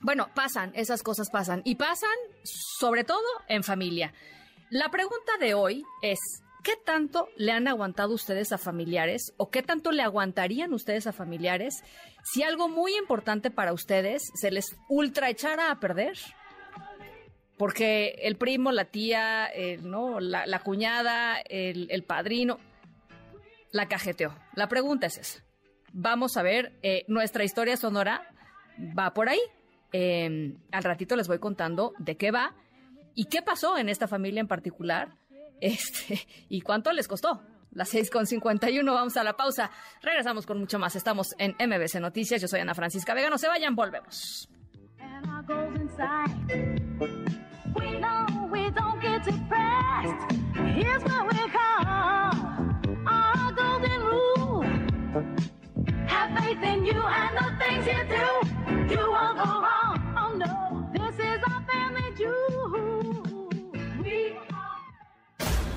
bueno, pasan, esas cosas pasan. Y pasan sobre todo en familia. La pregunta de hoy es, ¿qué tanto le han aguantado ustedes a familiares o qué tanto le aguantarían ustedes a familiares si algo muy importante para ustedes se les ultra echara a perder? Porque el primo, la tía, ¿no? la, cuñada, el, padrino, la cajeteó. La pregunta es esa. Vamos a ver, eh, nuestra historia sonora va por ahí. Em, al ratito les voy contando de qué va y qué pasó en esta familia en particular este, y cuánto les costó. Las 6.51, vamos a la pausa. Regresamos con mucho más. Estamos en MBC Noticias. Yo soy Ana Francisca Vega. No se vayan, volvemos.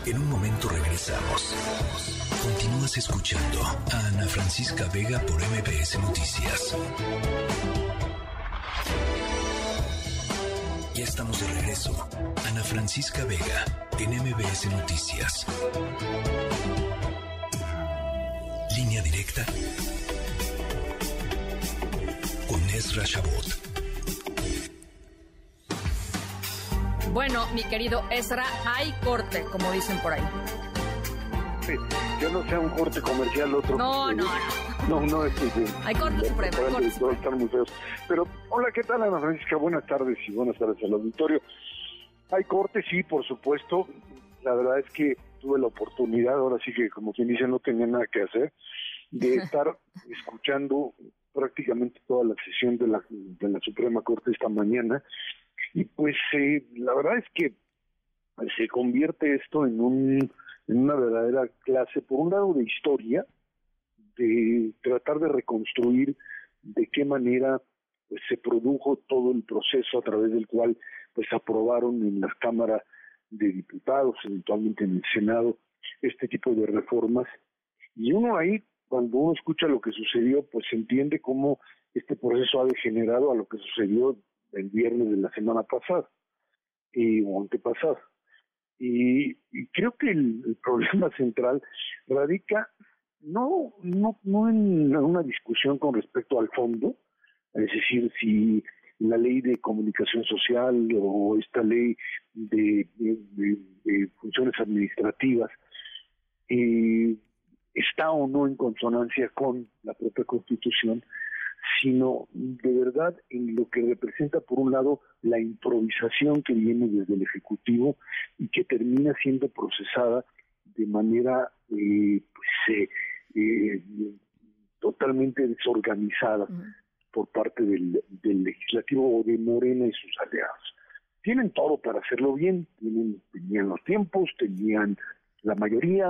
En un momento regresamos. Continúas escuchando a Ana Francisca Vega por MBS Noticias. Ya estamos de regreso. Ana Francisca Vega en MBS Noticias. Línea directa con Ezra Shabot. Bueno, mi querido Ezra, hay corte, como dicen por ahí. Sí, yo no sea un corte comercial, otro. No, no, no. No, no es que. Hay corte supremo. Pero, hola, ¿qué tal, Ana Francisca? Buenas tardes y buenas tardes al auditorio. Hay corte, sí, por supuesto. La verdad es que tuve la oportunidad, ahora sí que, como quien dice, no tenía nada que hacer, de estar escuchando prácticamente toda la sesión de la, de la Suprema Corte esta mañana y pues eh, la verdad es que se convierte esto en, un, en una verdadera clase, por un lado, de historia, de tratar de reconstruir de qué manera pues, se produjo todo el proceso a través del cual pues aprobaron en la Cámara de Diputados, eventualmente en el Senado, este tipo de reformas. Y uno ahí, cuando uno escucha lo que sucedió, pues entiende cómo este proceso ha degenerado a lo que sucedió el viernes de la semana pasada y, o antepasada. Y, y creo que el, problema central radica no, no, no en una discusión con respecto al fondo, es decir, si la ley de comunicación social o esta ley de, funciones administrativas eh, está o no en consonancia con la propia constitución, sino de verdad en lo que representa, por un lado, la improvisación que viene desde el Ejecutivo y que termina siendo procesada de manera eh, pues, eh, eh, totalmente desorganizada por parte del, Legislativo o de Morena y sus aliados. Tienen todo para hacerlo bien, tienen, tenían los tiempos, tenían la mayoría,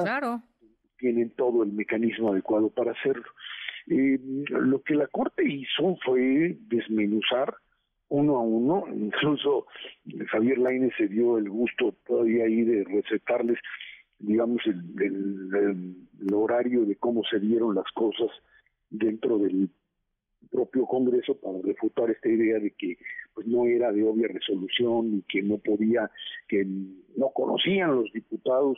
tienen todo el mecanismo adecuado para hacerlo. Eh, lo que la Corte hizo fue desmenuzar uno a uno, incluso Javier Laine se dio el gusto todavía ahí de recetarles, digamos, el, horario de cómo se dieron las cosas dentro del propio Congreso para refutar esta idea de que pues no era de obvia resolución y que no podía, que no conocían los diputados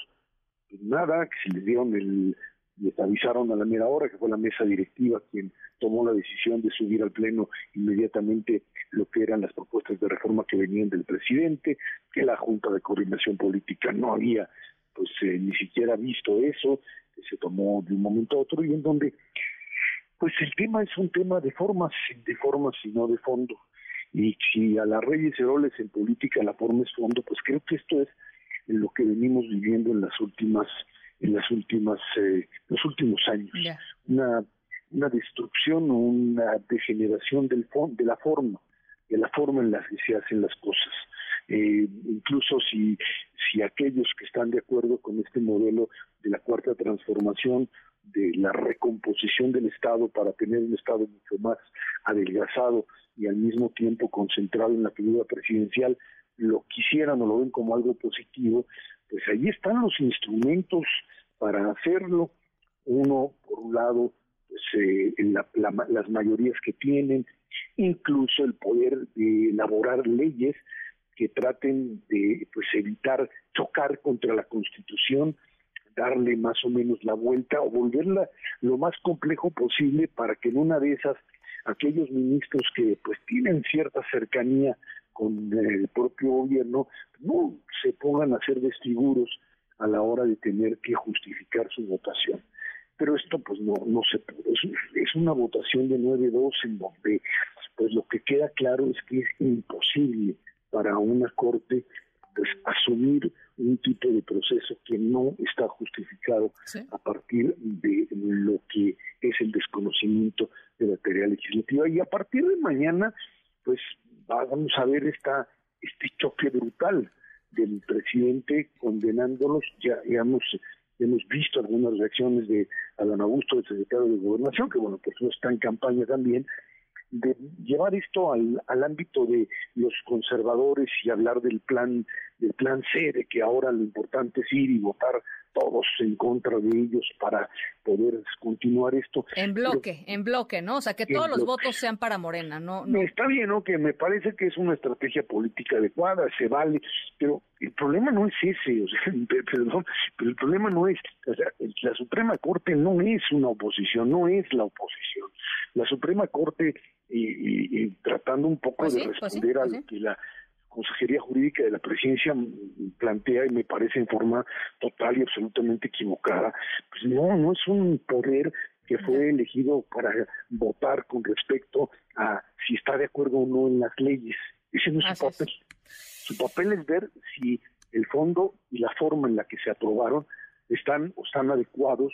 nada, que se les dieron el les avisaron a la mera hora, que fue la mesa directiva quien tomó la decisión de subir al Pleno inmediatamente lo que eran las propuestas de reforma que venían del presidente, que la Junta de Coordinación Política no había pues eh, ni siquiera visto eso, que se tomó de un momento a otro y en donde pues el tema es un tema de formas, de formas y no de fondo. Y si a las reyes heroles en política la forma es fondo, pues creo que esto es lo que venimos viviendo en las últimas en las últimas eh, los últimos años. Una una destrucción o una degeneración del de la forma de la forma en la que se hacen las cosas. Eh, incluso si si aquellos que están de acuerdo con este modelo de la cuarta transformación de la recomposición del Estado para tener un Estado mucho más adelgazado y al mismo tiempo concentrado en la figura presidencial, lo quisieran o lo ven como algo positivo, pues ahí están los instrumentos para hacerlo. Uno, por un lado, pues, eh, las mayorías que tienen, incluso el poder de elaborar leyes que traten de pues evitar chocar contra la Constitución, darle más o menos la vuelta o volverla lo más complejo posible para que en una de esas aquellos ministros que pues tienen cierta cercanía con el propio gobierno no se pongan a ser desfiguros a la hora de tener que justificar su votación. Pero esto pues no, no se pudo. Es, una votación de 9-2 en donde pues lo que queda claro es que es imposible para una corte pues asumir un tipo de proceso que no está justificado a partir de lo que es el desconocimiento de la teoría legislativa y a partir de mañana pues vamos a ver esta este choque brutal del presidente condenándolos. Ya, hemos hemos visto algunas reacciones de Adán Augusto, el secretario de Gobernación, que bueno, pues no está en campaña también, de llevar esto al, al ámbito de los conservadores y hablar del plan del plan C, de que ahora lo importante es ir y votar todos en contra de ellos para poder continuar esto. En bloque, en bloque, ¿no? O sea, que todos los votos sean para Morena, ¿no? no. Está bien, ¿no? Que me parece que es una estrategia política adecuada, se vale, pero el problema no es ese, o sea, perdón, pero el problema no es, o sea, la Suprema Corte no es una oposición, no es la oposición. La Suprema Corte, y, tratando un poco pues de pues responder a pues que la Consejería Jurídica de la Presidencia plantea y me parece en forma total y absolutamente equivocada, pues no, no es un poder que fue elegido para votar con respecto a si está de acuerdo o no en las leyes. Ese no es su papel. Su papel es ver si el fondo y la forma en la que se aprobaron están o están adecuados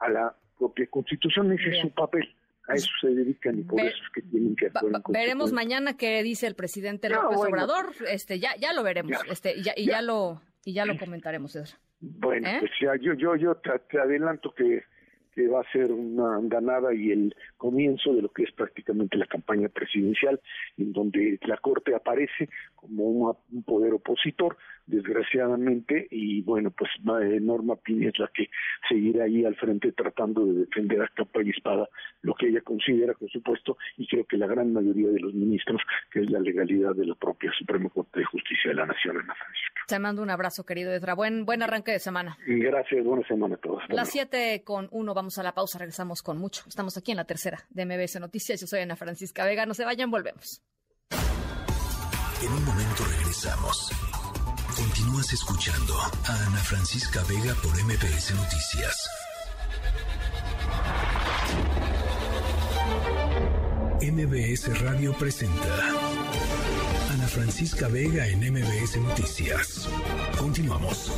a la propia Constitución. Ese es su papel a eso se dedican y por eso es que tienen que actuar Veremos mañana qué dice el presidente López Obrador, este ya ya lo veremos, este y ya, y ya, lo y ya lo comentaremos, Bueno, ¿Eh? pues ya yo yo yo te, adelanto que que va a ser una andanada y el comienzo de lo que es prácticamente la campaña presidencial, en donde la Corte aparece como un poder opositor, desgraciadamente, y bueno, pues Norma Piña es la que seguirá ahí al frente tratando de defender a capa y espada lo que ella considera, por supuesto, y creo que la gran mayoría de los ministros, que es la legalidad de la propia Suprema Corte de Justicia de la Nación, Ana Francisca. Te mando un abrazo, querido Edra. Buen, buen arranque de semana. Gracias, buena semana a todos. Las siete con uno, vamos a la pausa, regresamos con mucho. Estamos aquí en la tercera de MBS Noticias. Yo soy Ana Francisca Vega. No se vayan, volvemos. En un momento regresamos. Continúas escuchando a Ana Francisca Vega por MBS Noticias. MBS Radio presenta Ana Francisca Vega en MBS Noticias. Continuamos.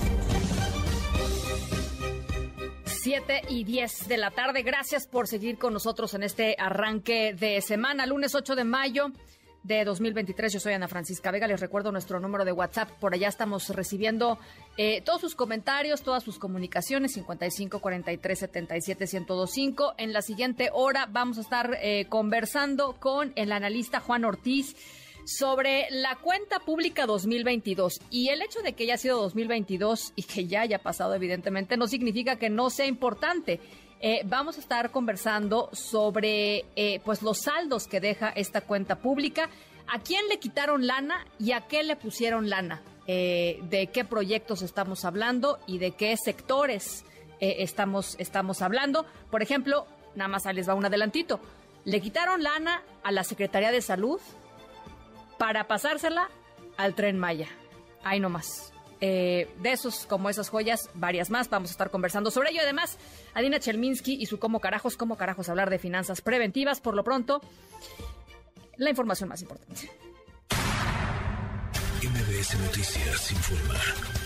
7 y 10 de la tarde. Gracias por seguir con nosotros en este arranque de semana, lunes 8 de mayo de 2023. Yo soy Ana Francisca Vega. Les recuerdo nuestro número de WhatsApp. Por allá estamos recibiendo eh, todos sus comentarios, todas sus comunicaciones. 55 43 77 1025. En la siguiente hora vamos a estar eh, conversando con el analista Juan Ortiz sobre la cuenta pública 2022. Y el hecho de que haya sido 2022 y que ya haya pasado, evidentemente, no significa que no sea importante. Eh, vamos a estar conversando sobre eh, pues los saldos que deja esta cuenta pública, a quién le quitaron lana y a qué le pusieron lana, eh, de qué proyectos estamos hablando y de qué sectores estamos, estamos hablando. Por ejemplo, nada más les va un adelantito, le quitaron lana a la Secretaría de Salud para pasársela al tren Maya. Ahí nomás. Eh, de esos, como esas joyas, varias más. Vamos a estar conversando sobre ello. Además, Adina Chelminsky y su cómo carajos, cómo carajos hablar de finanzas preventivas. Por lo pronto, la información más importante. MBS Noticias informa.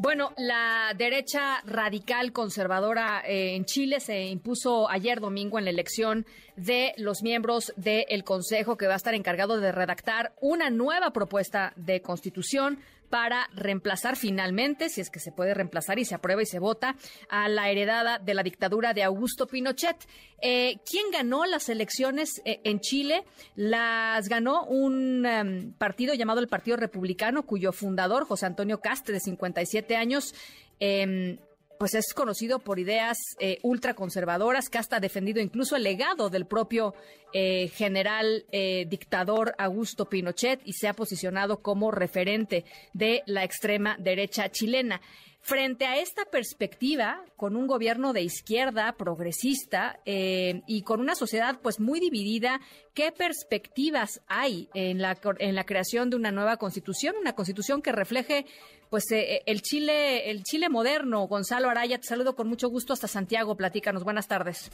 Bueno, la derecha radical conservadora eh, en Chile se impuso ayer domingo en la elección de los miembros del Consejo que va a estar encargado de redactar una nueva propuesta de constitución para reemplazar finalmente, si es que se puede reemplazar y se aprueba y se vota, a la heredada de la dictadura de Augusto Pinochet. Eh, ¿Quién ganó las elecciones eh, en Chile? Las ganó un em, partido llamado el Partido Republicano, cuyo fundador, José Antonio Caste, de 57 años, em, pues es conocido por ideas eh, ultraconservadoras, que hasta ha defendido incluso el legado del propio eh, general eh, dictador Augusto Pinochet y se ha posicionado como referente de la extrema derecha chilena. Frente a esta perspectiva, con un gobierno de izquierda progresista y con una sociedad pues muy dividida, ¿qué perspectivas hay en la, en la creación de una nueva constitución? Una constitución que refleje pues eh, el Chile, el Chile moderno. Gonzalo Araya, te saludo con mucho gusto hasta Santiago. Platícanos. Buenas tardes.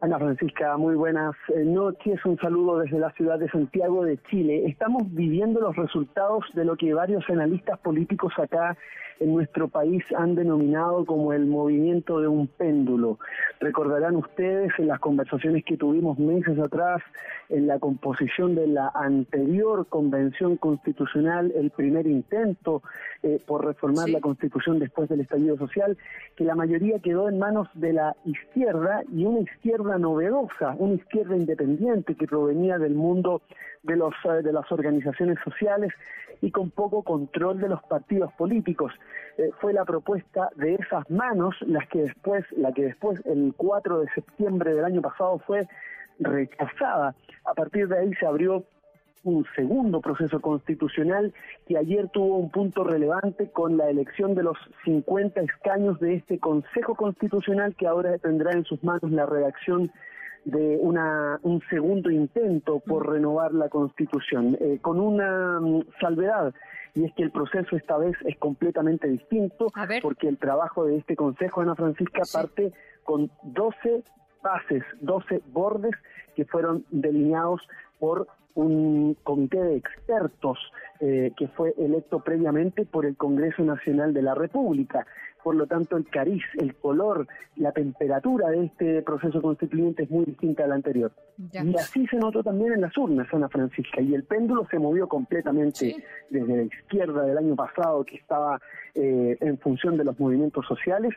Ana Francisca, muy buenas eh, noches. Un saludo desde la ciudad de Santiago de Chile. Estamos viviendo los resultados de lo que varios analistas políticos acá en nuestro país han denominado como el movimiento de un péndulo. Recordarán ustedes en las conversaciones que tuvimos meses atrás en la composición de la anterior convención constitucional, el primer intento eh, por reformar la constitución después del estallido social, que la mayoría quedó en manos de la izquierda y una izquierda novedosa, una izquierda independiente que provenía del mundo de, los, eh, de las organizaciones sociales y con poco control de los partidos políticos. Eh, fue la propuesta de esas manos las que después, la que después el 4 de septiembre del año pasado fue rechazada. A partir de ahí se abrió un segundo proceso constitucional que ayer tuvo un punto relevante con la elección de los 50 escaños de este Consejo Constitucional que ahora tendrá en sus manos la redacción de una, un segundo intento por renovar la Constitución, eh, con una mm, salvedad, y es que el proceso esta vez es completamente distinto, porque el trabajo de este Consejo, Ana Francisca, parte con 12 bases, 12 bordes que fueron delineados por un comité de expertos eh, que fue electo previamente por el Congreso Nacional de la República. Por lo tanto, el cariz, el color, la temperatura de este proceso constituyente es muy distinta al anterior. Y así se notó también en las urnas, Ana Francisca, y el péndulo se movió completamente desde la izquierda del año pasado, que estaba eh, en función de los movimientos sociales,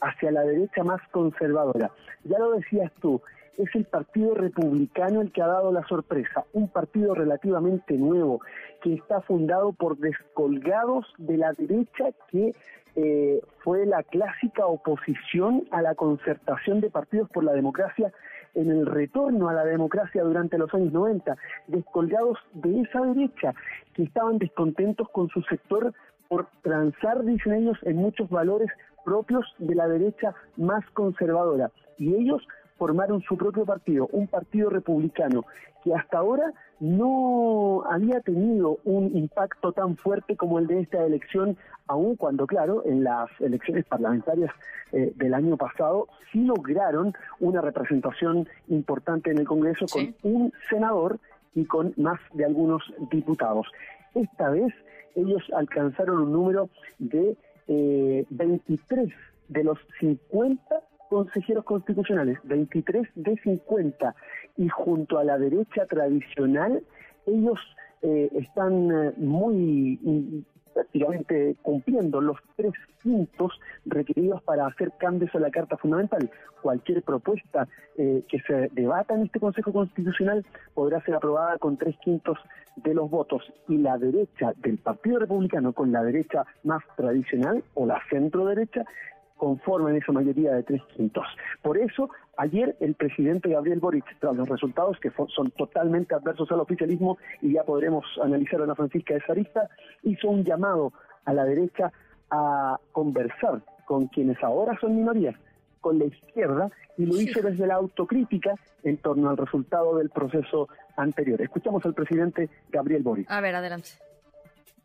hacia la derecha más conservadora. Ya lo decías tú, es el Partido Republicano el que ha dado la sorpresa, un partido relativamente nuevo que está fundado por descolgados de la derecha que eh, fue la clásica oposición a la concertación de partidos por la democracia en el retorno a la democracia durante los años 90, descolgados de esa derecha que estaban descontentos con su sector por transar, dicen ellos, en muchos valores propios de la derecha más conservadora. Y ellos formaron su propio partido, un partido republicano, que hasta ahora no había tenido un impacto tan fuerte como el de esta elección, aun cuando, claro, en las elecciones parlamentarias eh, del año pasado sí lograron una representación importante en el Congreso con un senador y con más de algunos diputados. Esta vez ellos alcanzaron un número de 23 eh, de los 50 consejeros constitucionales, 23 de 50, y junto a la derecha tradicional, ellos eh, están eh, muy prácticamente cumpliendo los tres quintos requeridos para hacer cambios a la Carta Fundamental. Cualquier propuesta eh, que se debata en este Consejo Constitucional podrá ser aprobada con tres quintos de los votos y la derecha del Partido Republicano con la derecha más tradicional o la centro derecha conforman esa mayoría de tres quintos. Por eso, ayer el presidente Gabriel Boric, tras los resultados que son totalmente adversos al oficialismo, y ya podremos analizar a la Francisca de Sarista, hizo un llamado a la derecha a conversar con quienes ahora son minorías, con la izquierda, y lo hizo desde la autocrítica en torno al resultado del proceso anterior. Escuchamos al presidente Gabriel Boric. A ver, adelante.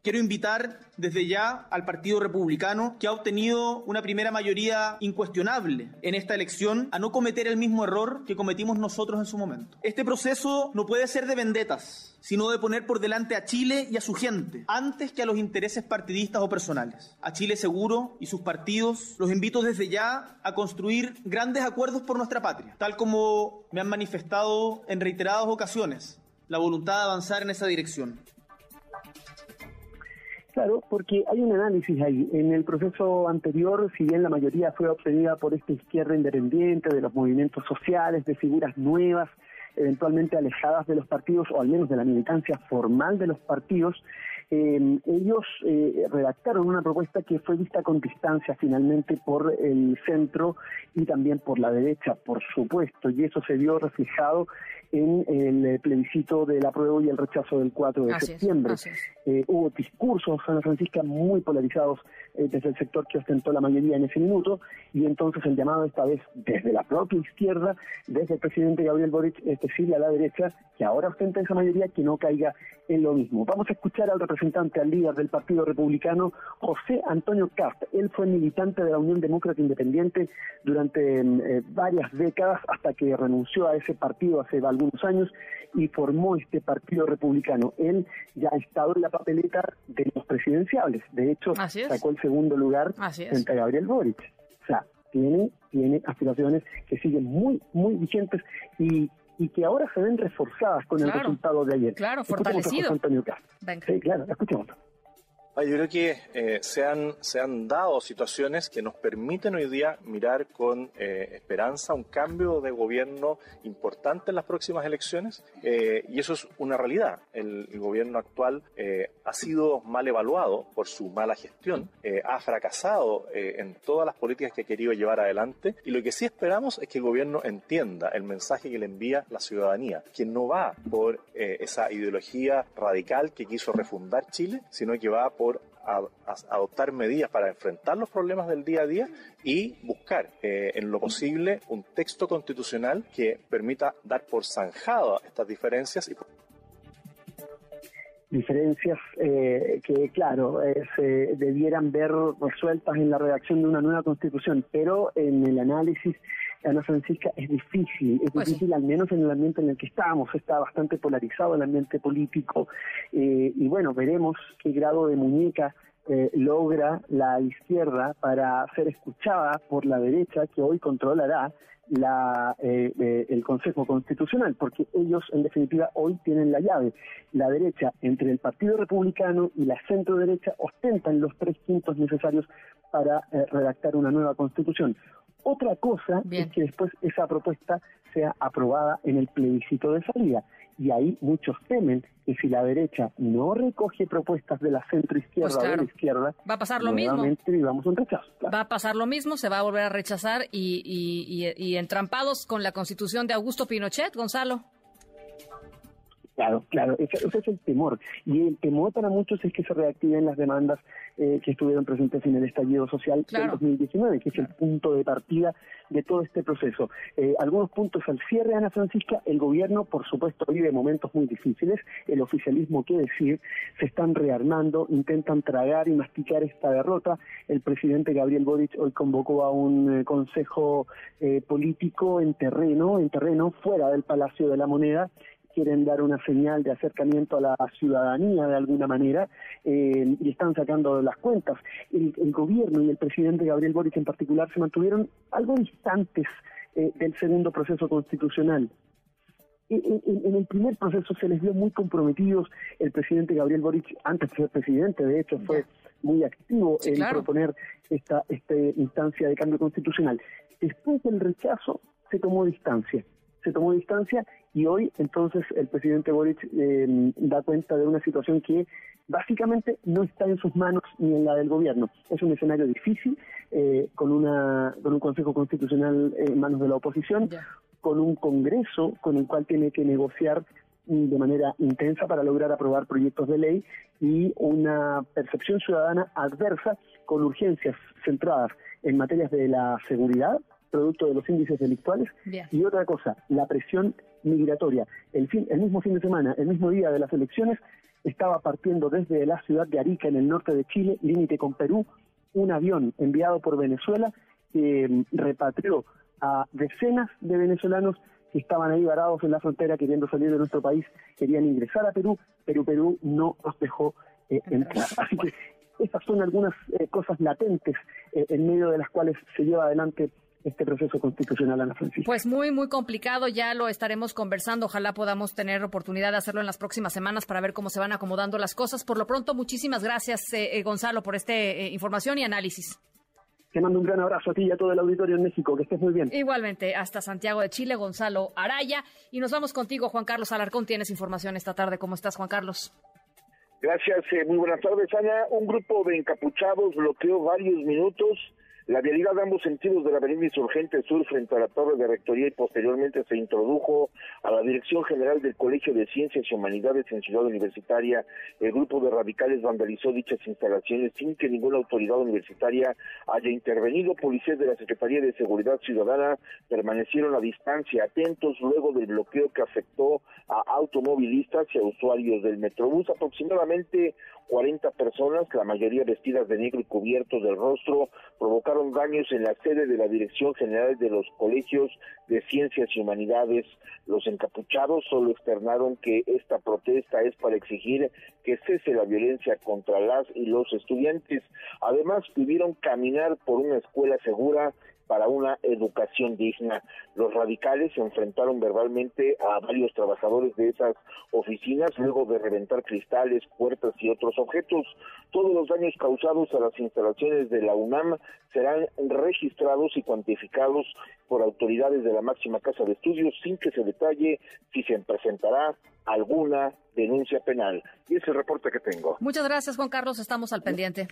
Quiero invitar desde ya al Partido Republicano, que ha obtenido una primera mayoría incuestionable en esta elección, a no cometer el mismo error que cometimos nosotros en su momento. Este proceso no puede ser de vendetas, sino de poner por delante a Chile y a su gente, antes que a los intereses partidistas o personales. A Chile Seguro y sus partidos los invito desde ya a construir grandes acuerdos por nuestra patria, tal como me han manifestado en reiteradas ocasiones la voluntad de avanzar en esa dirección. Claro, porque hay un análisis ahí. En el proceso anterior, si bien la mayoría fue obtenida por esta izquierda independiente, de los movimientos sociales, de figuras nuevas, eventualmente alejadas de los partidos, o al menos de la militancia formal de los partidos, eh, ellos eh, redactaron una propuesta que fue vista con distancia finalmente por el centro y también por la derecha, por supuesto, y eso se vio reflejado en el plebiscito del apruebo y el rechazo del 4 de septiembre. Eh, hubo discursos, Ana Francisca, muy polarizados eh, desde el sector que ostentó la mayoría en ese minuto, y entonces el llamado esta vez desde la propia izquierda, desde el presidente Gabriel Boric, es decir, a la derecha, que ahora ostenta esa mayoría, que no caiga en lo mismo. Vamos a escuchar al representante, al líder del Partido Republicano, José Antonio Cast. Él fue militante de la Unión Demócrata Independiente durante mm, eh, varias décadas hasta que renunció a ese partido hace algunos años y formó este Partido Republicano. Él ya ha estado en la papeleta de los presidenciables. De hecho, sacó el segundo lugar frente a Gabriel Boric. O sea, tiene, tiene aspiraciones que siguen muy, muy vigentes y, y que ahora se ven reforzadas con el resultado de ayer. Claro, fortalecido. Antonio Sí, claro, escuchemos. Ah, yo creo que eh, se, han, se han dado situaciones que nos permiten hoy día mirar con eh, esperanza un cambio de gobierno importante en las próximas elecciones eh, y eso es una realidad. El, gobierno actual ha sido mal evaluado por su mala gestión, ha fracasado en todas las políticas que ha querido llevar adelante y lo que sí esperamos es que el gobierno entienda el mensaje que le envía la ciudadanía, que no va por esa ideología radical que quiso refundar Chile, sino que va por adoptar medidas para enfrentar los problemas del día a día y buscar eh, en lo posible un texto constitucional que permita dar por zanjado estas diferencias y diferencias eh, que, claro, eh, se debieran ver resueltas en la redacción de una nueva constitución, pero en el análisis Ana Francisca, es difícil, es pues difícil al menos en el ambiente en el que estamos, está bastante polarizado el ambiente político eh, y bueno, veremos qué grado de muñeca eh, logra la izquierda para ser escuchada por la derecha que hoy controlará la, eh, el Consejo Constitucional, porque ellos en definitiva hoy tienen la llave. La derecha, entre el Partido Republicano y la centro derecha, ostentan los tres quintos necesarios para redactar una nueva constitución. Otra cosa es que después esa propuesta sea aprobada en el plebiscito de salida. Y ahí muchos temen que si la derecha no recoge propuestas de la centro izquierda pues o de la izquierda, va a pasar lo mismo. vivamos un rechazo. Va a pasar lo mismo, se va a volver a rechazar y, y, y entrampados con la constitución de Augusto Pinochet, Gonzalo. Claro, claro, ese, es el temor. Y el temor para muchos es que se reactiven las demandas eh, que estuvieron presentes en el estallido social del 2019, que es el punto de partida de todo este proceso. Eh, algunos puntos al cierre, Ana Francisca, el gobierno, por supuesto, vive momentos muy difíciles, el oficialismo, qué decir, se están rearmando, intentan tragar y masticar esta derrota. El presidente Gabriel Boric hoy convocó a un eh, consejo político en terreno, en terreno fuera del Palacio de la Moneda, quieren dar una señal de acercamiento a la ciudadanía de alguna manera eh, y están sacando las cuentas. El, gobierno y el presidente Gabriel Boric en particular se mantuvieron algo distantes eh, del segundo proceso constitucional. En, el primer proceso se les vio muy comprometidos. El presidente Gabriel Boric, antes de ser presidente, de hecho, fue muy activo en proponer esta, esta instancia de cambio constitucional. Después del rechazo se tomó distancia se tomó distancia y hoy entonces el presidente Boric em, da cuenta de una situación que básicamente no está en sus manos ni en la del gobierno. Es un escenario difícil eh, con, una, con un Consejo Constitucional en manos de la oposición, con un Congreso con el cual tiene que negociar mm, de manera intensa para lograr aprobar proyectos de ley y una percepción ciudadana adversa con urgencias centradas en materias de la seguridad, producto de los índices delictuales. Y otra cosa, la presión migratoria. El, fin, el mismo fin de semana, el mismo día de las elecciones, estaba partiendo desde la ciudad de Arica, en el norte de Chile, límite con Perú, un avión enviado por Venezuela que mm, repatrió a decenas de venezolanos que estaban ahí varados en la frontera queriendo salir de nuestro país, querían ingresar a Perú, pero Perú no los dejó eh, entrar. Así que esas son algunas eh, cosas latentes eh, en medio de las cuales se lleva adelante este proceso constitucional, Ana Francisca. Pues muy, muy complicado, ya lo estaremos conversando. Ojalá podamos tener oportunidad de hacerlo en las próximas semanas para ver cómo se van acomodando las cosas. Por lo pronto, muchísimas gracias, eh, eh, Gonzalo, por esta eh, información y análisis. Te mando un gran abrazo a ti y a todo el auditorio en México. Que estés muy bien. Igualmente, hasta Santiago de Chile, Gonzalo Araya. Y nos vamos contigo, Juan Carlos Alarcón. Tienes información esta tarde. ¿Cómo estás, Juan Carlos? Gracias, eh, muy buenas tardes, Ana. Un grupo de encapuchados bloqueó varios minutos la vialidad de ambos sentidos de la avenida Insurgente Sur frente a la torre de rectoría y posteriormente se introdujo a la Dirección General del Colegio de Ciencias y Humanidades en Ciudad Universitaria. El grupo de radicales vandalizó dichas instalaciones sin que ninguna autoridad universitaria haya intervenido. Policías de la Secretaría de Seguridad Ciudadana permanecieron a distancia, atentos luego del bloqueo que afectó a automovilistas y a usuarios del Metrobús. Aproximadamente 40 personas, la mayoría vestidas de negro y cubiertos del rostro, provocaron daños en la sede de la Dirección General de los Colegios de Ciencias y Humanidades. Los encapuchados solo externaron que esta protesta es para exigir que cese la violencia contra las y los estudiantes. Además, pidieron caminar por una escuela segura para una educación digna. Los radicales se enfrentaron verbalmente a varios trabajadores de esas oficinas luego de reventar cristales, puertas y otros objetos. Todos los daños causados a las instalaciones de la UNAM serán registrados y cuantificados por autoridades de la máxima casa de estudios sin que se detalle si se presentará alguna denuncia penal. Y es el reporte que tengo. Muchas gracias, Juan Carlos. Estamos al pendiente.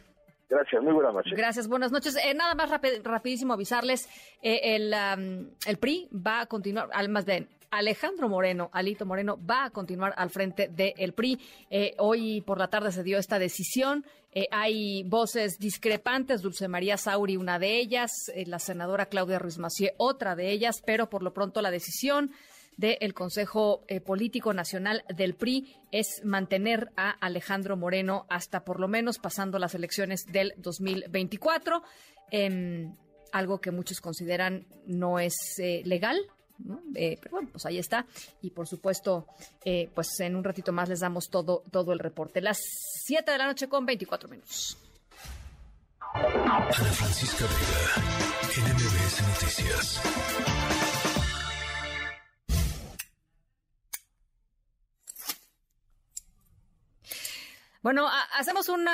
Gracias, muy buenas noches. Gracias, buenas noches. Eh, nada más rapidísimo avisarles, eh, el, el PRI va a continuar, más bien, Alejandro Moreno, Alito Moreno, va a continuar al frente del PRI. Eh, hoy por la tarde se dio esta decisión. hay voces discrepantes, Dulce María Sauri, una de ellas, la senadora Claudia Ruiz Macié, otra de ellas, pero por lo pronto la decisión del Consejo eh, Político Nacional del PRI es mantener a Alejandro Moreno hasta por lo menos pasando las elecciones del 2024, em, algo que muchos consideran no es eh, legal. Eh, pero bueno, pues ahí está. Y por supuesto, pues en un ratito más les damos todo, todo el reporte. Las 7 de la noche con 24 minutos. Ana Francisca Vega, NMBS Noticias. Bueno, hacemos un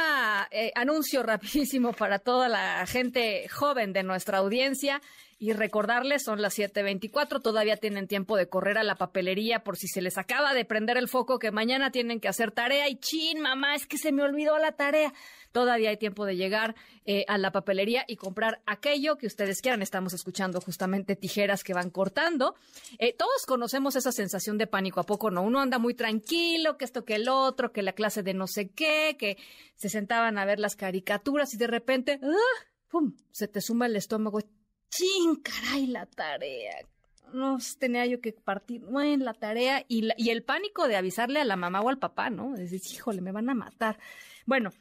eh, anuncio rapidísimo para toda la gente joven de nuestra audiencia y recordarles, son las 7.24, todavía tienen tiempo de correr a la papelería por si se les acaba de prender el foco que mañana tienen que hacer tarea y chin, mamá, es que se me olvidó la tarea. Todavía hay tiempo de llegar eh, a la papelería y comprar aquello que ustedes quieran. Estamos escuchando justamente tijeras que van cortando. Eh, todos conocemos esa sensación de pánico, ¿a poco no? Uno anda muy tranquilo, que esto, que el otro, que la clase de no sé qué, que se sentaban a ver las caricaturas y de repente, ¡ah! ¡pum! Se te suma el estómago chin, caray, la tarea. No tenía yo que partir en la tarea y, el pánico de avisarle a la mamá o al papá, ¿no? Decir, híjole, me van a matar. Bueno,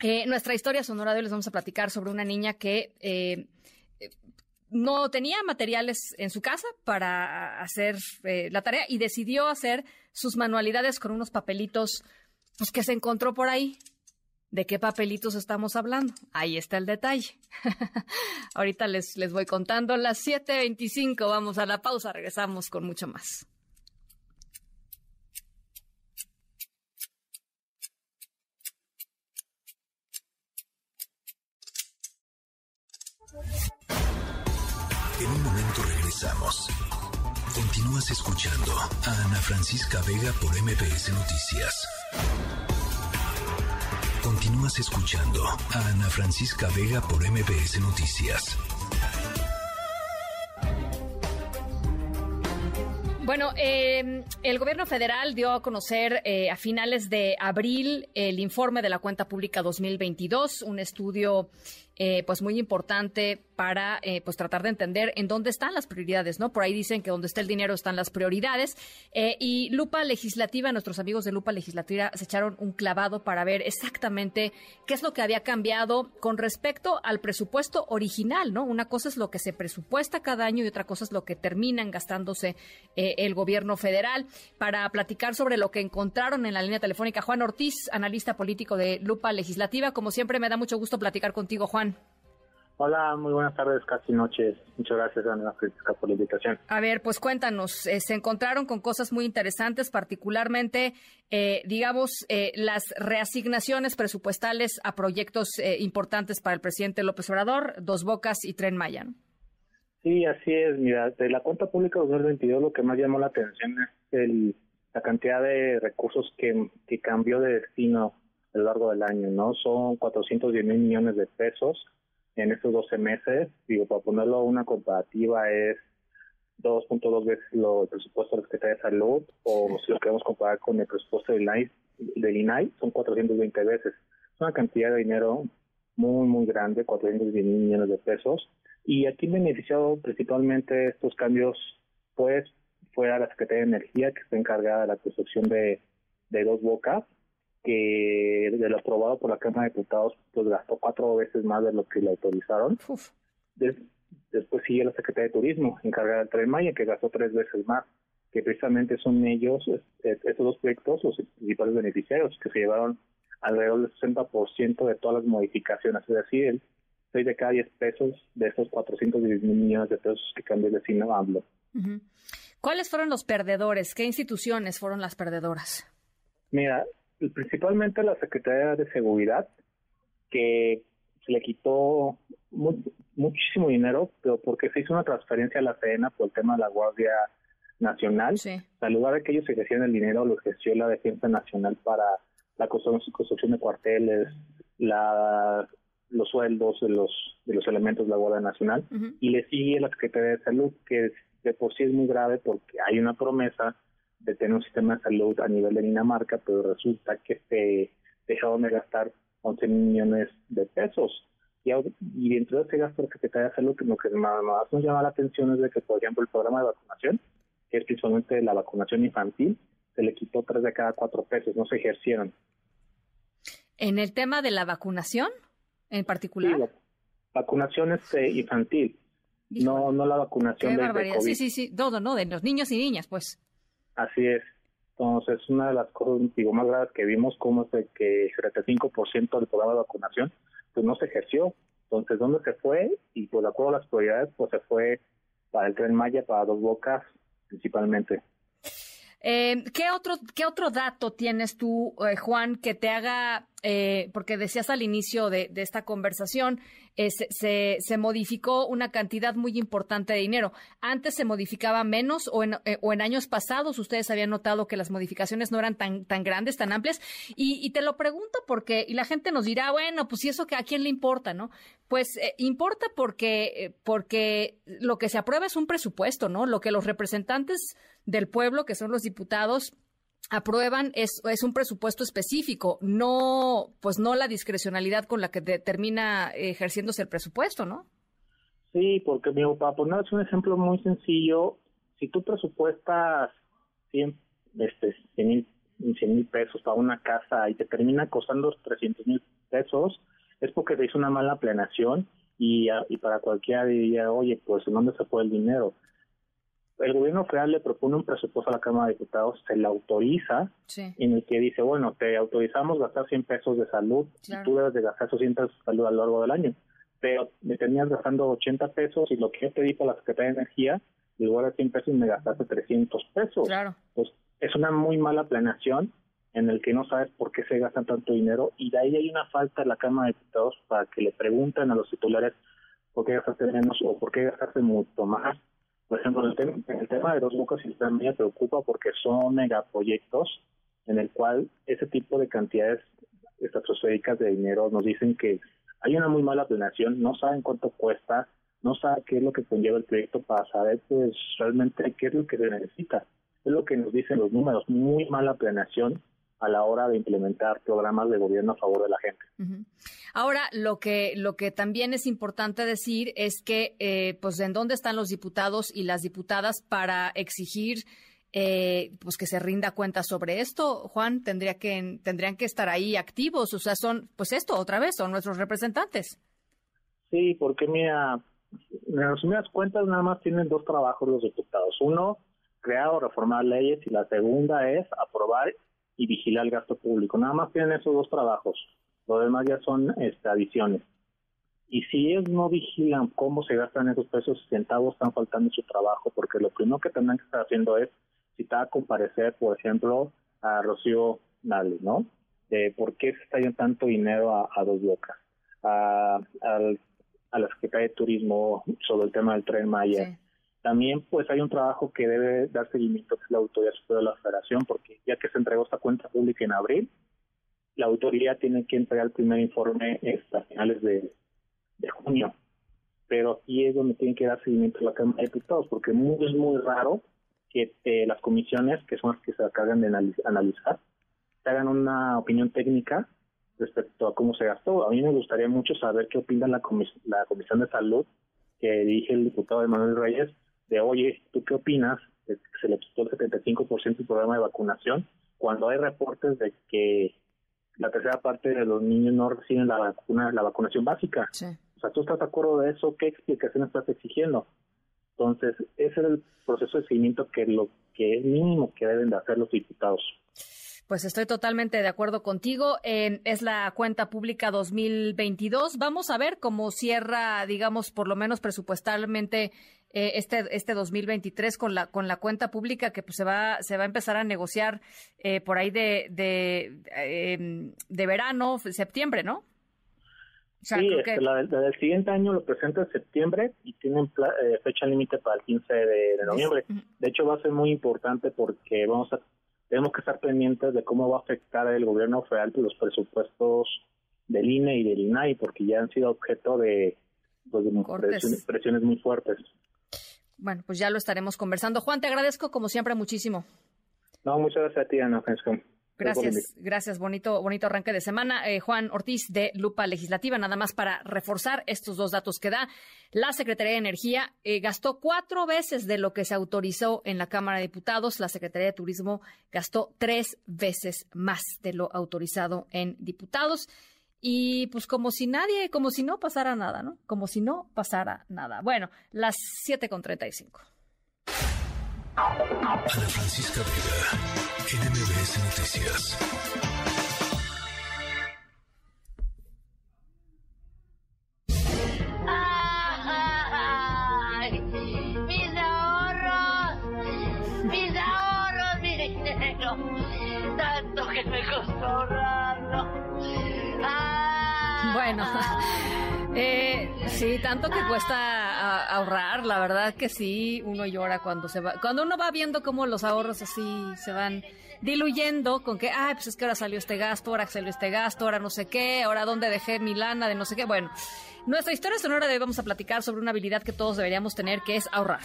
eh, nuestra historia sonora de hoy les vamos a platicar sobre una niña que eh, no tenía materiales en su casa para hacer eh, la tarea y decidió hacer sus manualidades con unos papelitos pues, que se encontró por ahí. ¿De qué papelitos estamos hablando? Ahí está el detalle. Ahorita les, les voy contando las 7.25. Vamos a la pausa, regresamos con mucho más. En un momento regresamos. Continúas escuchando a Ana Francisca Vega por MPS Noticias. Continúas escuchando a Ana Francisca Vega por MPS Noticias. Bueno, em, el gobierno federal dio a conocer eh, a finales de abril el informe de la cuenta pública 2022, un estudio eh, pues muy importante para eh, pues tratar de entender en dónde están las prioridades, ¿no? Por ahí dicen que donde está el dinero están las prioridades. Eh, y Lupa Legislativa, nuestros amigos de Lupa Legislativa se echaron un clavado para ver exactamente qué es lo que había cambiado con respecto al presupuesto original, ¿no? Una cosa es lo que se presupuesta cada año y otra cosa es lo que terminan gastándose el gobierno federal. Para platicar sobre lo que encontraron en la línea telefónica, Juan Ortiz, analista político de Lupa Legislativa. Como siempre, me da mucho gusto platicar contigo, Juan. Hola, muy buenas tardes, casi noches. Muchas gracias, Ana Francisca, por la invitación. A ver, pues cuéntanos, eh, se encontraron con cosas muy interesantes, particularmente, eh, digamos, eh, las reasignaciones presupuestales a proyectos importantes para el presidente López Obrador, Dos Bocas y Tren Maya. Sí, así es. Mira, de la cuenta pública 2022 lo que más llamó la atención es el, la cantidad de recursos que, que cambió de destino a lo largo del año, ¿no? Son 410 mil millones de pesos en estos 12 meses. Digo, para ponerlo una comparativa es 2.2 veces lo, el presupuesto de la Secretaría de Salud o si lo queremos comparar con el presupuesto del INAI, del INAI son 420 veces. Es una cantidad de dinero muy, muy grande, 410 mil millones de pesos. Y aquí beneficiado principalmente estos cambios, pues, fue a la Secretaría de Energía, que está encargada de la construcción de, de dos bocas, que de lo aprobado por la Cámara de Diputados, pues gastó cuatro veces más de lo que le autorizaron. después sigue la Secretaría de Turismo, encargada del Tren Maya, que gastó tres veces más, que precisamente son ellos, estos dos proyectos, los principales beneficiarios, que se llevaron alrededor del 60% de todas las modificaciones, es decir, 6 de cada 10 pesos de esos 410 mil millones de pesos que cambió el vecino AMLO. ¿Cuáles fueron los perdedores? ¿Qué instituciones fueron las perdedoras? Mira, principalmente la Secretaría de Seguridad, que se le quitó muchísimo dinero, pero porque se hizo una transferencia a la CENA por el tema de la Guardia Nacional. Sí. Al lugar de que ellos ejercían el dinero, lo ejerció la Defensa Nacional para la construcción de cuarteles, la, los sueldos de los de los elementos de la Guardia Nacional y le sigue la Secretaría de Salud que de por sí es muy grave porque hay una promesa de tener un sistema de salud a nivel de Dinamarca, pero resulta que se dejaron de gastar 11 millones de pesos. Y, y dentro de ese gasto de Secretaría de Salud, lo que más, nos llama la atención es de que, por ejemplo, el programa de vacunación, que es principalmente la vacunación infantil, se le quitó tres de cada cuatro pesos, no se ejercieron. ¿En el tema de la vacunación en particular? Sí, vacunación este, infantil, no no la vacunación de, COVID. Sí, sí, sí, todo, ¿no? De los niños y niñas, pues. Así es. Entonces, una de las cosas digo, más graves que vimos, como es que el 75% del programa de vacunación pues no se ejerció. Entonces, ¿dónde se fue? Y pues de acuerdo a las prioridades, pues se fue para el Tren Maya, para Dos Bocas, principalmente. Eh, ¿qué, otro, ¿Qué otro dato tienes tú, eh, Juan, que te haga, eh, porque decías al inicio de, esta conversación, se, se, modificó una cantidad muy importante de dinero? ¿Antes se modificaba menos o en, o en años pasados ustedes habían notado que las modificaciones no eran tan, tan grandes, tan amplias? Y, y te lo pregunto porque, y la gente nos dirá, bueno, pues si eso a quién le importa, ¿no? Pues importa porque, porque lo que se aprueba es un presupuesto, ¿no? Lo que los representantes del pueblo, que son los diputados, aprueban es, es un presupuesto específico, no, pues no la discrecionalidad con la que termina ejerciéndose el presupuesto, ¿no? Sí, porque para ponerles un ejemplo muy sencillo, si tú presupuestas 100 este, mil pesos para una casa y te termina costando 300 mil pesos, es porque te hizo una mala planeación y, y para cualquiera diría, oye, pues ¿en dónde se fue el dinero? El gobierno federal le propone un presupuesto a la Cámara de Diputados, se le autoriza, en el que dice, bueno, te autorizamos gastar 100 pesos de salud, y tú debes de gastar esos 100 pesos de salud a lo largo del año, pero me tenías gastando 80 pesos y lo que yo te di a la Secretaría de Energía, en lugar de 100 pesos me gastaste 300 pesos. Claro. Pues es una muy mala planeación en el que no sabes por qué se gasta tanto dinero y de ahí hay una falta en la Cámara de Diputados para que le pregunten a los titulares por qué gastaste menos o por qué gastaste mucho más por ejemplo, el, tema, el tema de Dos Bocas y me preocupa porque son megaproyectos en el cual ese tipo de cantidades estratosféricas de dinero nos dicen que hay una muy mala planeación, no saben cuánto cuesta, no saben qué es lo que conlleva el proyecto para saber pues realmente qué es lo que se necesita. Es lo que nos dicen los números, muy mala planeación a la hora de implementar programas de gobierno a favor de la gente. Ahora, lo que, lo que también es importante decir es que, eh, pues, ¿en dónde están los diputados y las diputadas para exigir eh, pues que se rinda cuenta sobre esto, Juan, tendría que tendrían que estar ahí activos, o sea, son pues esto otra vez son nuestros representantes. Sí, porque mira, en resumidas cuentas nada más tienen dos trabajos los diputados. Uno, crear o reformar leyes y la segunda es aprobar y vigilar el gasto público. Nada más tienen esos dos trabajos. Lo demás ya son este, adiciones. Y si ellos no vigilan cómo se gastan esos pesos centavos, están faltando su trabajo, porque lo primero que tendrán que estar haciendo es citar a comparecer, por ejemplo, a Rocío Nale, ¿no? De por qué se está yendo tanto dinero a, dos bocas, a, a, la Secretaría de Turismo sobre el tema del tren Maya. También pues hay un trabajo que debe dar seguimiento, que es la Autoridad Superior de la Federación, porque ya que se entregó esta cuenta pública en abril, la autoría tiene que entregar el primer informe hasta finales de, junio. Pero aquí es donde tiene que dar seguimiento a la Cámara de Diputados, porque es muy raro que eh, las comisiones, que son las que se acaban de analizar, hagan una opinión técnica respecto a cómo se gastó. A mí me gustaría mucho saber qué opina la, la Comisión de Salud que dirige el diputado Emanuel Reyes de, oye, ¿tú qué opinas se le quitó el 75% del programa de vacunación cuando hay reportes de que la tercera parte de los niños no reciben la vacuna, la vacunación básica? O sea, ¿tú estás de acuerdo de eso? ¿Qué explicación estás exigiendo? Entonces, ese es el proceso de seguimiento que lo que es mínimo que deben de hacer los diputados. Pues estoy totalmente de acuerdo contigo. es la cuenta pública 2022. Vamos a ver cómo cierra, digamos, por lo menos presupuestalmente eh, este este 2023 con la con la cuenta pública que pues, se va se va a empezar a negociar eh, por ahí de de, em, de verano, septiembre, ¿no? sí, este, la, del siguiente año lo presenta en septiembre y tienen eh, fecha límite para el 15 de, noviembre. De hecho, va a ser muy importante porque vamos a tenemos que estar pendientes de cómo va a afectar el gobierno federal los presupuestos del INE y del INAI, porque ya han sido objeto de, pues, presiones, muy fuertes. Bueno, pues ya lo estaremos conversando. Juan, te agradezco como siempre muchísimo. No, muchas gracias a ti, Ana Francisco. Gracias, gracias. Bonito, bonito arranque de semana. Eh, Juan Ortiz de Lupa Legislativa, nada más para reforzar estos dos datos que da. La Secretaría de Energía eh, gastó cuatro veces de lo que se autorizó en la Cámara de Diputados. La Secretaría de Turismo gastó tres veces más de lo autorizado en diputados. Y pues como si nadie, como si no pasara nada, ¿no? Como si no pasara nada. Bueno, las siete con treinta y cinco. Ana Francisca Vega, NMBS Noticias. Ay, mis ahorros, mis ahorros, mi dinero, tanto que me costó ahorrarlo. Bueno. Eh, sí, tanto que cuesta ahorrar, la verdad que sí, uno llora cuando se va, cuando uno va viendo cómo los ahorros así se van diluyendo con que, ay, pues es que ahora salió este gasto, ahora salió este gasto, ahora no sé qué, ahora dónde dejé mi lana de no sé qué. Bueno, nuestra historia sonora de vamos a platicar sobre una habilidad que todos deberíamos tener, que es ahorrar.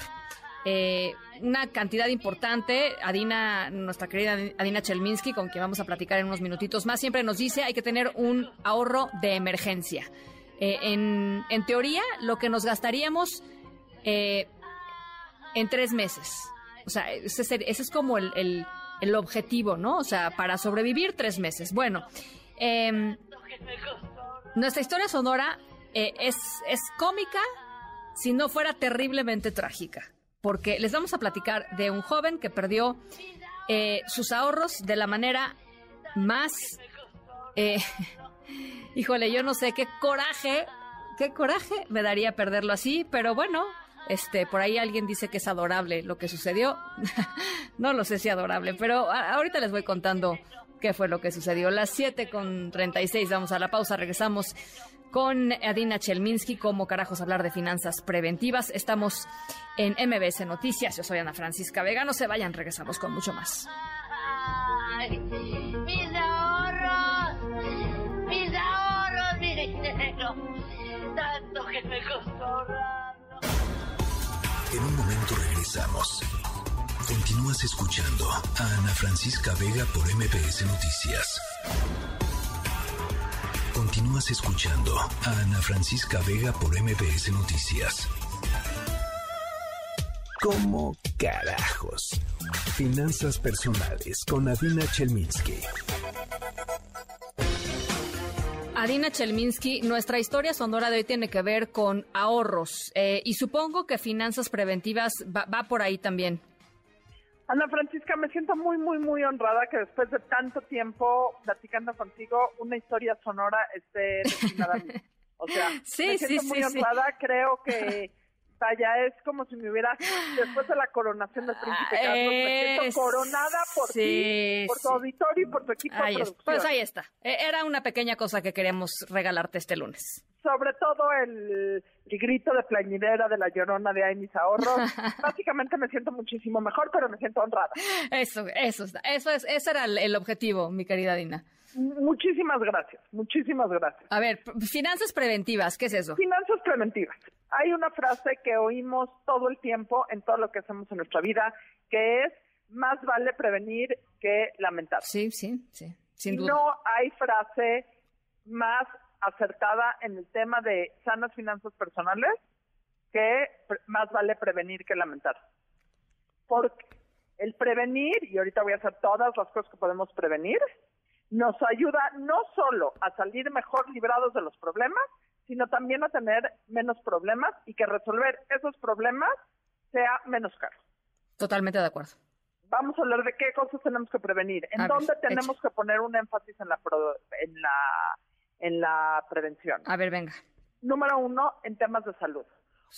Eh, una cantidad importante. Adina, nuestra querida Adina Chelminsky, con quien vamos a platicar en unos minutitos más, siempre nos dice hay que tener un ahorro de emergencia. Eh, en, teoría, lo que nos gastaríamos eh, en tres meses. O sea, ese, es como el, el, objetivo, ¿no? O sea, para sobrevivir tres meses. Bueno, em, nuestra historia sonora eh, es, es cómica si no fuera terriblemente trágica. Porque les vamos a platicar de un joven que perdió sus ahorros de la manera más híjole, yo no sé qué coraje, qué coraje me daría perderlo así, pero bueno, este, por ahí alguien dice que es adorable lo que sucedió. no lo sé si adorable, pero ahorita les voy contando qué fue lo que sucedió. Las 7 con 36, vamos a la pausa, regresamos con Adina Chelminsky, cómo carajos hablar de finanzas preventivas. Estamos en MBS Noticias, yo soy Ana Francisca Vega, no se vayan, regresamos con mucho más. Tanto que me costó En un momento regresamos. Continúas escuchando a Ana Francisca Vega por MPS Noticias. Continúas escuchando a Ana Francisca Vega por MPS Noticias. ¿Cómo carajos? Finanzas personales con Adina Chelminsky. Adina Chelminsky, nuestra historia sonora de hoy tiene que ver con ahorros eh, y supongo que finanzas preventivas va, por ahí también. Ana Francisca, me siento muy, muy, muy honrada que después de tanto tiempo platicando contigo, una historia sonora esté destinada a mí. O sea, me siento muy honrada, creo que ya es como si me hubiera, después de la coronación del príncipe Carlos, me siento coronada por ti, por tu auditorio y por tu equipo de producción. Pues ahí está. E, era una pequeña cosa que queríamos regalarte este lunes. sobre todo el, grito de plañidera de la llorona de ay mis ahorros. Básicamente me siento muchísimo mejor, pero me siento honrada. Eso, eso, eso es, ese era el, objetivo, mi querida Dina. Muchísimas gracias, muchísimas gracias. A ver, finanzas preventivas, ¿qué es eso? Finanzas preventivas. Hay una frase que oímos todo el tiempo en todo lo que hacemos en nuestra vida, que es más vale prevenir que lamentar. Sí, sí, sí, sin duda. No hay frase más acertada en el tema de sanas finanzas personales que más vale prevenir que lamentar. Porque el prevenir, y ahorita voy a hacer todas las cosas que podemos prevenir, nos ayuda no solo a salir mejor librados de los problemas, sino también a tener menos problemas y que resolver esos problemas sea menos caro. Totalmente de acuerdo. Vamos a hablar de qué cosas tenemos que prevenir, en dónde tenemos que poner un énfasis en la, en la en la prevención. A ver, venga. Número uno, en temas de salud.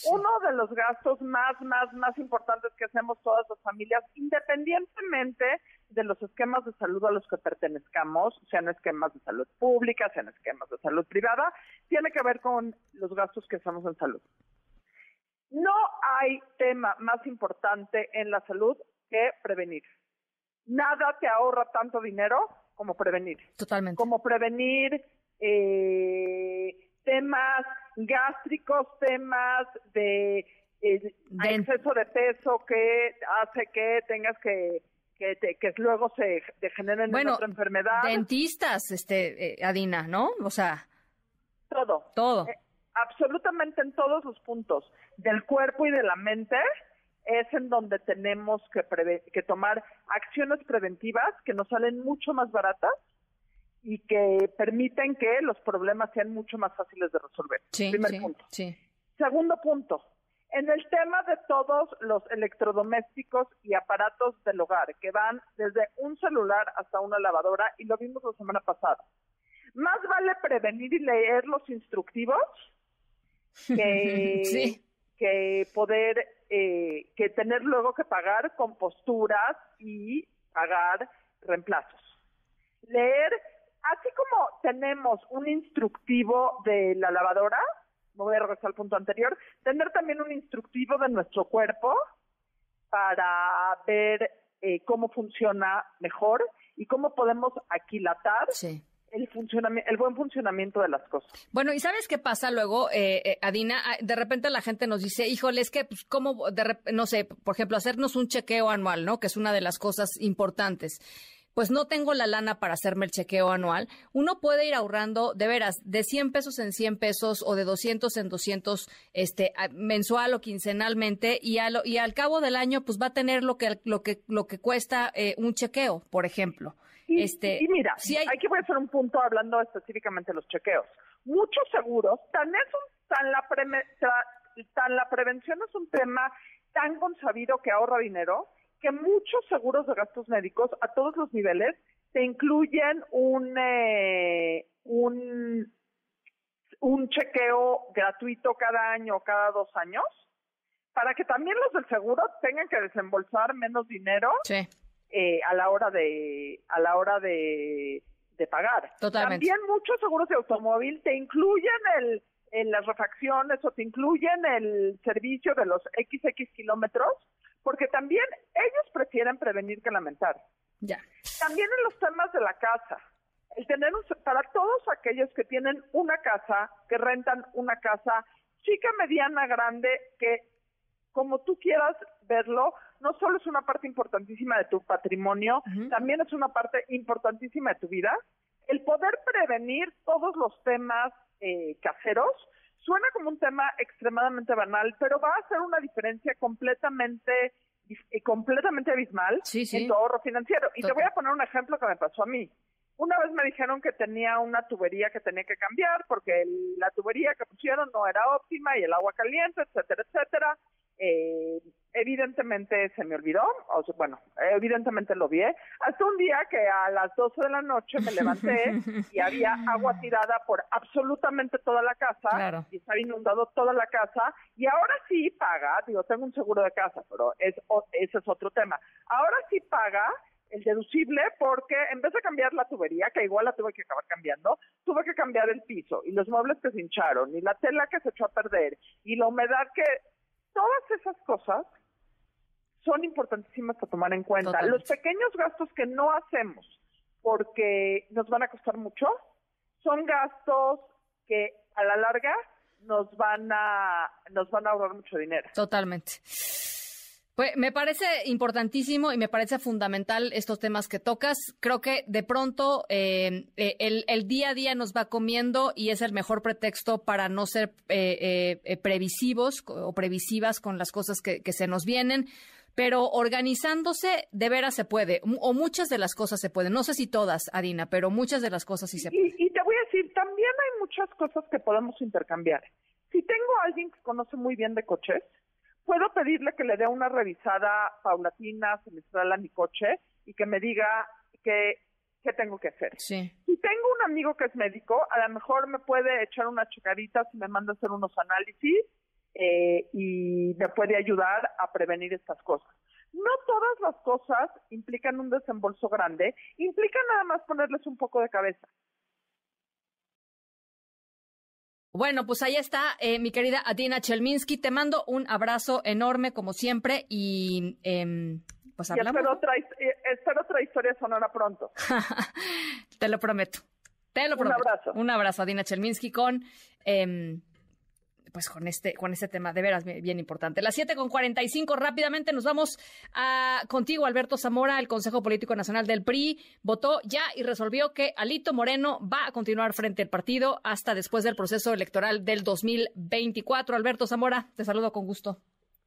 Uno de los gastos más, más, más importantes que hacemos todas las familias, independientemente de los esquemas de salud a los que pertenezcamos, sean esquemas de salud pública, sean esquemas de salud privada, tiene que ver con los gastos que hacemos en salud. No hay tema más importante en la salud que prevenir. Nada te ahorra tanto dinero como prevenir. Totalmente. Como prevenir eh, temas gástricos, temas de, eh, exceso de peso que hace que tengas que que, que luego se degeneren bueno, en otra enfermedad. Dentistas, este, eh, Adina, ¿no? O sea, todo. Todo. Eh, absolutamente en todos los puntos del cuerpo y de la mente es en donde tenemos que, que tomar acciones preventivas que nos salen mucho más baratas y que permiten que los problemas sean mucho más fáciles de resolver. Primer punto. Segundo punto, en el tema de todos los electrodomésticos y aparatos del hogar, que van desde un celular hasta una lavadora, y lo vimos la semana pasada, más vale prevenir y leer los instructivos que, que poder, eh, que tener luego que pagar con posturas y pagar reemplazos. Leer así como tenemos un instructivo de la lavadora, me voy a regresar al punto anterior, tener también un instructivo de nuestro cuerpo para ver eh, cómo funciona mejor y cómo podemos aquilatar el, el buen funcionamiento de las cosas. Bueno, ¿y sabes qué pasa luego, eh, eh, Adina? Ah, de repente la gente nos dice, híjole, es que, pues, ¿cómo, de no sé, por ejemplo, hacernos un chequeo anual, ¿no? Que es una de las cosas importantes pues no tengo la lana para hacerme el chequeo anual, uno puede ir ahorrando de veras de 100 pesos en 100 pesos o de 200 en 200 este mensual o quincenalmente y, y al cabo del año pues va a tener lo que lo que lo que cuesta eh, un chequeo, por ejemplo. Y, este, y mira, si hay... que hacer un punto hablando específicamente de los chequeos. Muchos seguros, tan es un, tan la tan la prevención es un tema tan consabido que ahorra dinero que muchos seguros de gastos médicos a todos los niveles te incluyen un, eh, un, un chequeo gratuito cada año o cada dos años para que también los del seguro tengan que desembolsar menos dinero eh, a la hora de a la hora de, de pagar. También muchos seguros de automóvil te incluyen el en las refacciones o te incluyen el servicio de los XX kilómetros porque también ellos prefieren prevenir que lamentar. Ya. También en los temas de la casa, el tener un, para todos aquellos que tienen una casa, que rentan una casa chica, mediana, grande, que como tú quieras verlo, no solo es una parte importantísima de tu patrimonio, también es una parte importantísima de tu vida. El poder prevenir todos los temas eh, caseros Suena como un tema extremadamente banal, pero va a hacer una diferencia completamente eh, completamente abismal en tu ahorro financiero. Y te voy a poner un ejemplo que me pasó a mí. Una vez me dijeron que tenía una tubería que tenía que cambiar porque la tubería que pusieron no era óptima y el agua caliente, etcétera, etcétera. Eh, evidentemente se me olvidó, o bueno, evidentemente lo vi, hasta un día que a las 12 de la noche me levanté y había agua tirada por absolutamente toda la casa y estaba inundado toda la casa y ahora sí paga, digo, tengo un seguro de casa, pero es, ese es otro tema, ahora sí paga el deducible porque en vez de cambiar la tubería, que igual la tuve que acabar cambiando, tuve que cambiar el piso y los muebles que se hincharon y la tela que se echó a perder y la humedad que... Todas esas cosas son importantísimas para tomar en cuenta. Los pequeños gastos que no hacemos porque nos van a costar mucho son gastos que a la larga nos van a nos van a ahorrar mucho dinero. Totalmente. Pues me parece importantísimo y me parece fundamental estos temas que tocas. Creo que de pronto eh, eh, el, día a día nos va comiendo y es el mejor pretexto para no ser eh, previsivos o previsivas con las cosas que, se nos vienen. Pero organizándose, de veras se puede, o muchas de las cosas se pueden. No sé si todas, Adina, pero muchas de las cosas sí se pueden. Y, y te voy a decir, también hay muchas cosas que podemos intercambiar. Si tengo a alguien que conoce muy bien de coches, puedo pedirle que le dé una revisada paulatina, semestral a mi coche y que me diga qué, tengo que hacer. Sí. Si tengo un amigo que es médico, a lo mejor me puede echar una checadita si me manda hacer unos análisis eh, y me puede ayudar a prevenir estas cosas. No todas las cosas implican un desembolso grande, implican nada más ponerles un poco de cabeza. Bueno, pues ahí está, eh, mi querida Adina Chelminsky. Te mando un abrazo enorme, como siempre, y eh, pues hablamos. espero, otra, eh, espero otra historia sonora pronto. Te lo prometo. Te lo prometo. Un abrazo. Un abrazo, Adina Chelminsky, con... Eh, pues con este, con este tema de veras bien importante. Las 7 con 45, rápidamente nos vamos a, contigo, Alberto Zamora, el Consejo Político Nacional del PRI, votó ya y resolvió que Alito Moreno va a continuar frente al partido hasta después del proceso electoral del 2024. Alberto Zamora, te saludo con gusto.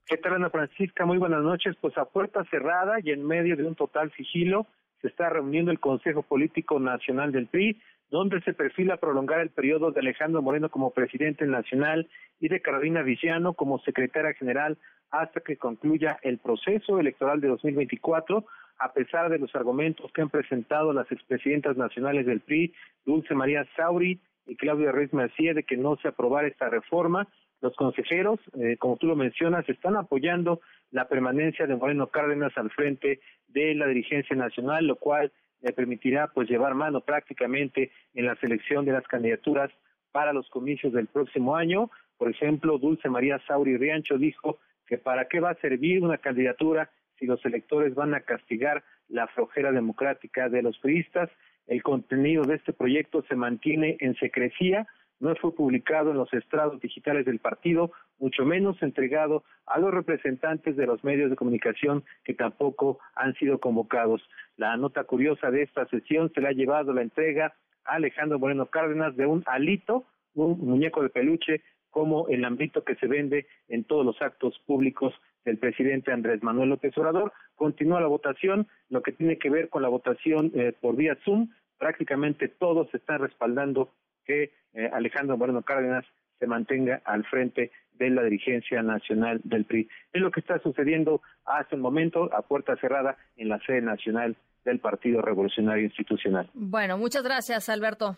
¿Qué tal, Ana Francisca? Muy buenas noches. Pues a puerta cerrada y en medio de un total sigilo, se está reuniendo el Consejo Político Nacional del PRI donde se perfila prolongar el periodo de Alejandro Moreno como presidente nacional y de Carolina Viciano como secretaria general hasta que concluya el proceso electoral de 2024, a pesar de los argumentos que han presentado las expresidentas nacionales del PRI, Dulce María Sauri y Claudia Ruiz Macía, de que no se aprobara esta reforma. Los consejeros, eh, como tú lo mencionas, están apoyando la permanencia de Moreno Cárdenas al frente de la dirigencia nacional, lo cual le permitirá pues llevar mano prácticamente en la selección de las candidaturas para los comicios del próximo año. Por ejemplo, Dulce María Sauri Riancho dijo que para qué va a servir una candidatura si los electores van a castigar la flojera democrática de los priistas. El contenido de este proyecto se mantiene en secrecía, no fue publicado en los estrados digitales del partido, mucho menos entregado a los representantes de los medios de comunicación que tampoco han sido convocados. La nota curiosa de esta sesión se le ha llevado la entrega a Alejandro Moreno Cárdenas de un alito, un muñeco de peluche, como el ámbito que se vende en todos los actos públicos del presidente Andrés Manuel López Obrador. Continúa la votación, lo que tiene que ver con la votación eh, por vía Zoom, prácticamente todos están respaldando que eh, Alejandro Moreno Cárdenas se mantenga al frente de la dirigencia nacional del PRI. Es lo que está sucediendo hace un momento a puerta cerrada en la sede nacional del Partido Revolucionario Institucional. Bueno, muchas gracias, Alberto.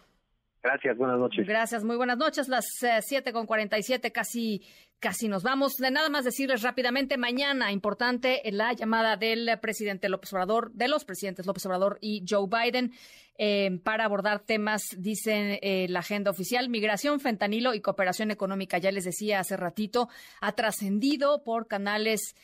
Gracias, buenas noches. Gracias, muy buenas noches. Las eh, siete con cuarenta y siete, casi, casi nos vamos. De nada más decirles rápidamente, mañana, importante, la llamada del presidente López Obrador, de los presidentes López Obrador y Joe Biden, eh, para abordar temas, dicen eh, la agenda oficial, migración, fentanilo y cooperación económica. Ya les decía hace ratito, ha trascendido por canales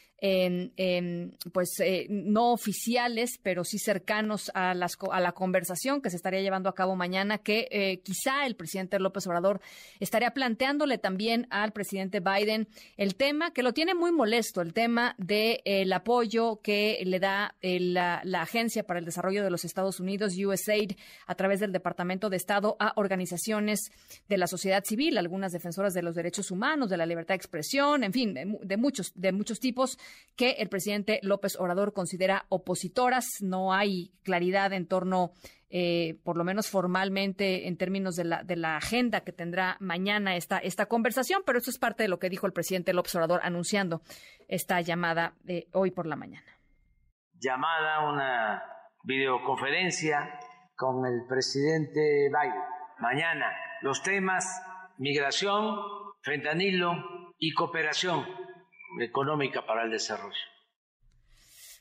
pues eh, no oficiales, pero sí cercanos a, las, a la conversación que se estaría llevando a cabo mañana, que eh, quizá el presidente López Obrador estaría planteándole también al presidente Biden el tema que lo tiene muy molesto, el tema del el apoyo que le da eh, la, la Agencia para el Desarrollo de los Estados Unidos, USAID, a través del Departamento de Estado a organizaciones de la sociedad civil, algunas defensoras de los derechos humanos, de la libertad de expresión, en fin, de muchos, de muchos tipos que el presidente López Obrador considera opositoras. No hay claridad en torno, eh, por lo menos formalmente, en términos de la, de la agenda que tendrá mañana esta, esta conversación, pero eso es parte de lo que dijo el presidente López Obrador anunciando esta llamada de hoy por la mañana. Llamada, una videoconferencia con el presidente Biden. Mañana los temas migración, fentanilo y cooperación económica para el desarrollo.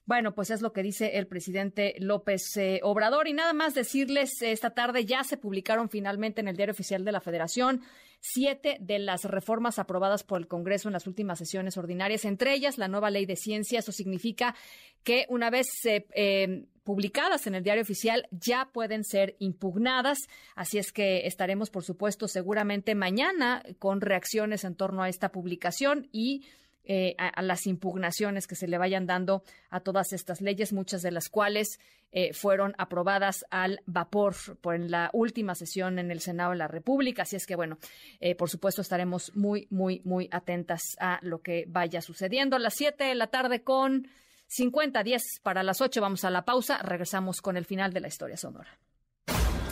Bueno, pues es lo que dice el presidente López eh, Obrador. Y nada más decirles, esta tarde ya se publicaron finalmente en el Diario Oficial de la Federación siete de las reformas aprobadas por el Congreso en las últimas sesiones ordinarias, entre ellas la nueva ley de ciencia. Eso significa que una vez eh, publicadas en el diario oficial ya pueden ser impugnadas. Así es que estaremos, por supuesto, seguramente mañana con reacciones en torno a esta publicación y eh, a, las impugnaciones que se le vayan dando a todas estas leyes, muchas de las cuales eh, fueron aprobadas al vapor por en la última sesión en el Senado de la República. Así es que, bueno, eh, por supuesto, estaremos muy, muy, muy atentas a lo que vaya sucediendo. A las 7 de la tarde con 50, 10 para las 8 vamos a la pausa. Regresamos con el final de la historia sonora.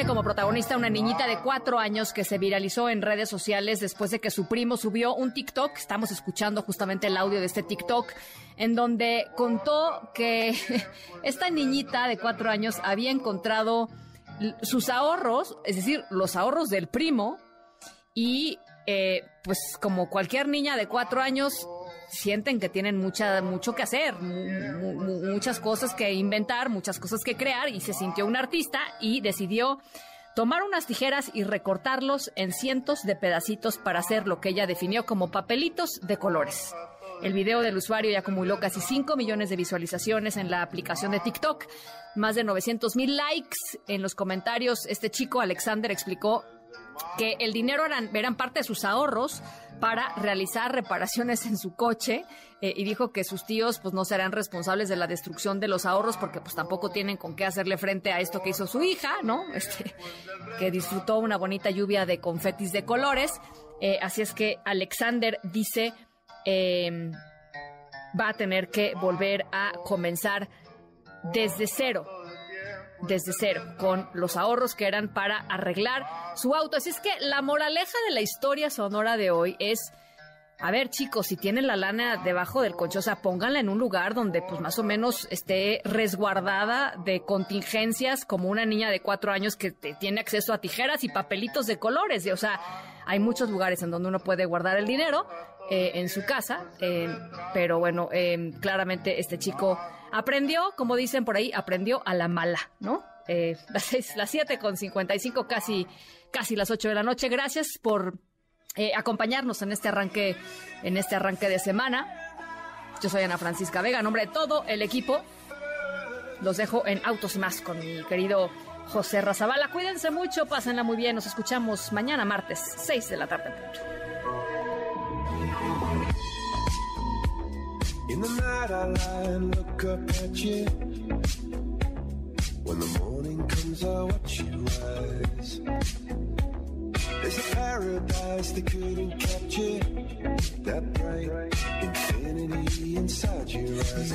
Como protagonista una niñita de cuatro años que se viralizó en redes sociales después de que su primo subió un TikTok. Estamos escuchando justamente el audio de este TikTok en donde contó que esta niñita de cuatro años había encontrado sus ahorros, es decir, los ahorros del primo y eh, pues como cualquier niña de cuatro años sienten que tienen mucha, mucho que hacer, muchas cosas que inventar, muchas cosas que crear y se sintió un artista y decidió tomar unas tijeras y recortarlos en cientos de pedacitos para hacer lo que ella definió como papelitos de colores. El video del usuario ya acumuló casi 5 millones de visualizaciones en la aplicación de TikTok, más de 900 mil likes en los comentarios. Este chico, Alexander, explicó que el dinero eran, eran parte de sus ahorros para realizar reparaciones en su coche eh, y dijo que sus tíos pues no serán responsables de la destrucción de los ahorros porque pues tampoco tienen con qué hacerle frente a esto que hizo su hija, ¿no? Este, que disfrutó una bonita lluvia de confetis de colores. Eh, así es que Alexander dice em, va a tener que volver a comenzar desde cero desde cero, con los ahorros que eran para arreglar su auto. Así es que la moraleja de la historia sonora de hoy es, a ver chicos, si tienen la lana debajo del colchón, o sea, pónganla en un lugar donde pues más o menos esté resguardada de contingencias, como una niña de cuatro años que tiene acceso a tijeras y papelitos de colores. O sea, hay muchos lugares en donde uno puede guardar el dinero eh, en su casa, eh, pero bueno, eh, claramente este chico aprendió, como dicen por ahí, aprendió a la mala, ¿no? Eh, las, seis, las 7 con 55, casi, casi las 8 de la noche. Gracias por eh, acompañarnos en este arranque, en este arranque de semana. Yo soy Ana Francisca Vega, en nombre de todo el equipo. Los dejo en Autos Más con mi querido José Razabala. Cuídense mucho, pásenla muy bien. Nos escuchamos mañana martes, 6 de la tarde. In the night I lie and look up at you. When the morning comes I watch you rise. There's a paradise that couldn't capture that bright infinity inside your eyes.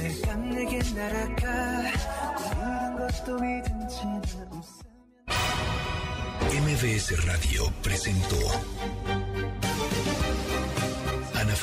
MBS Radio presentó Ana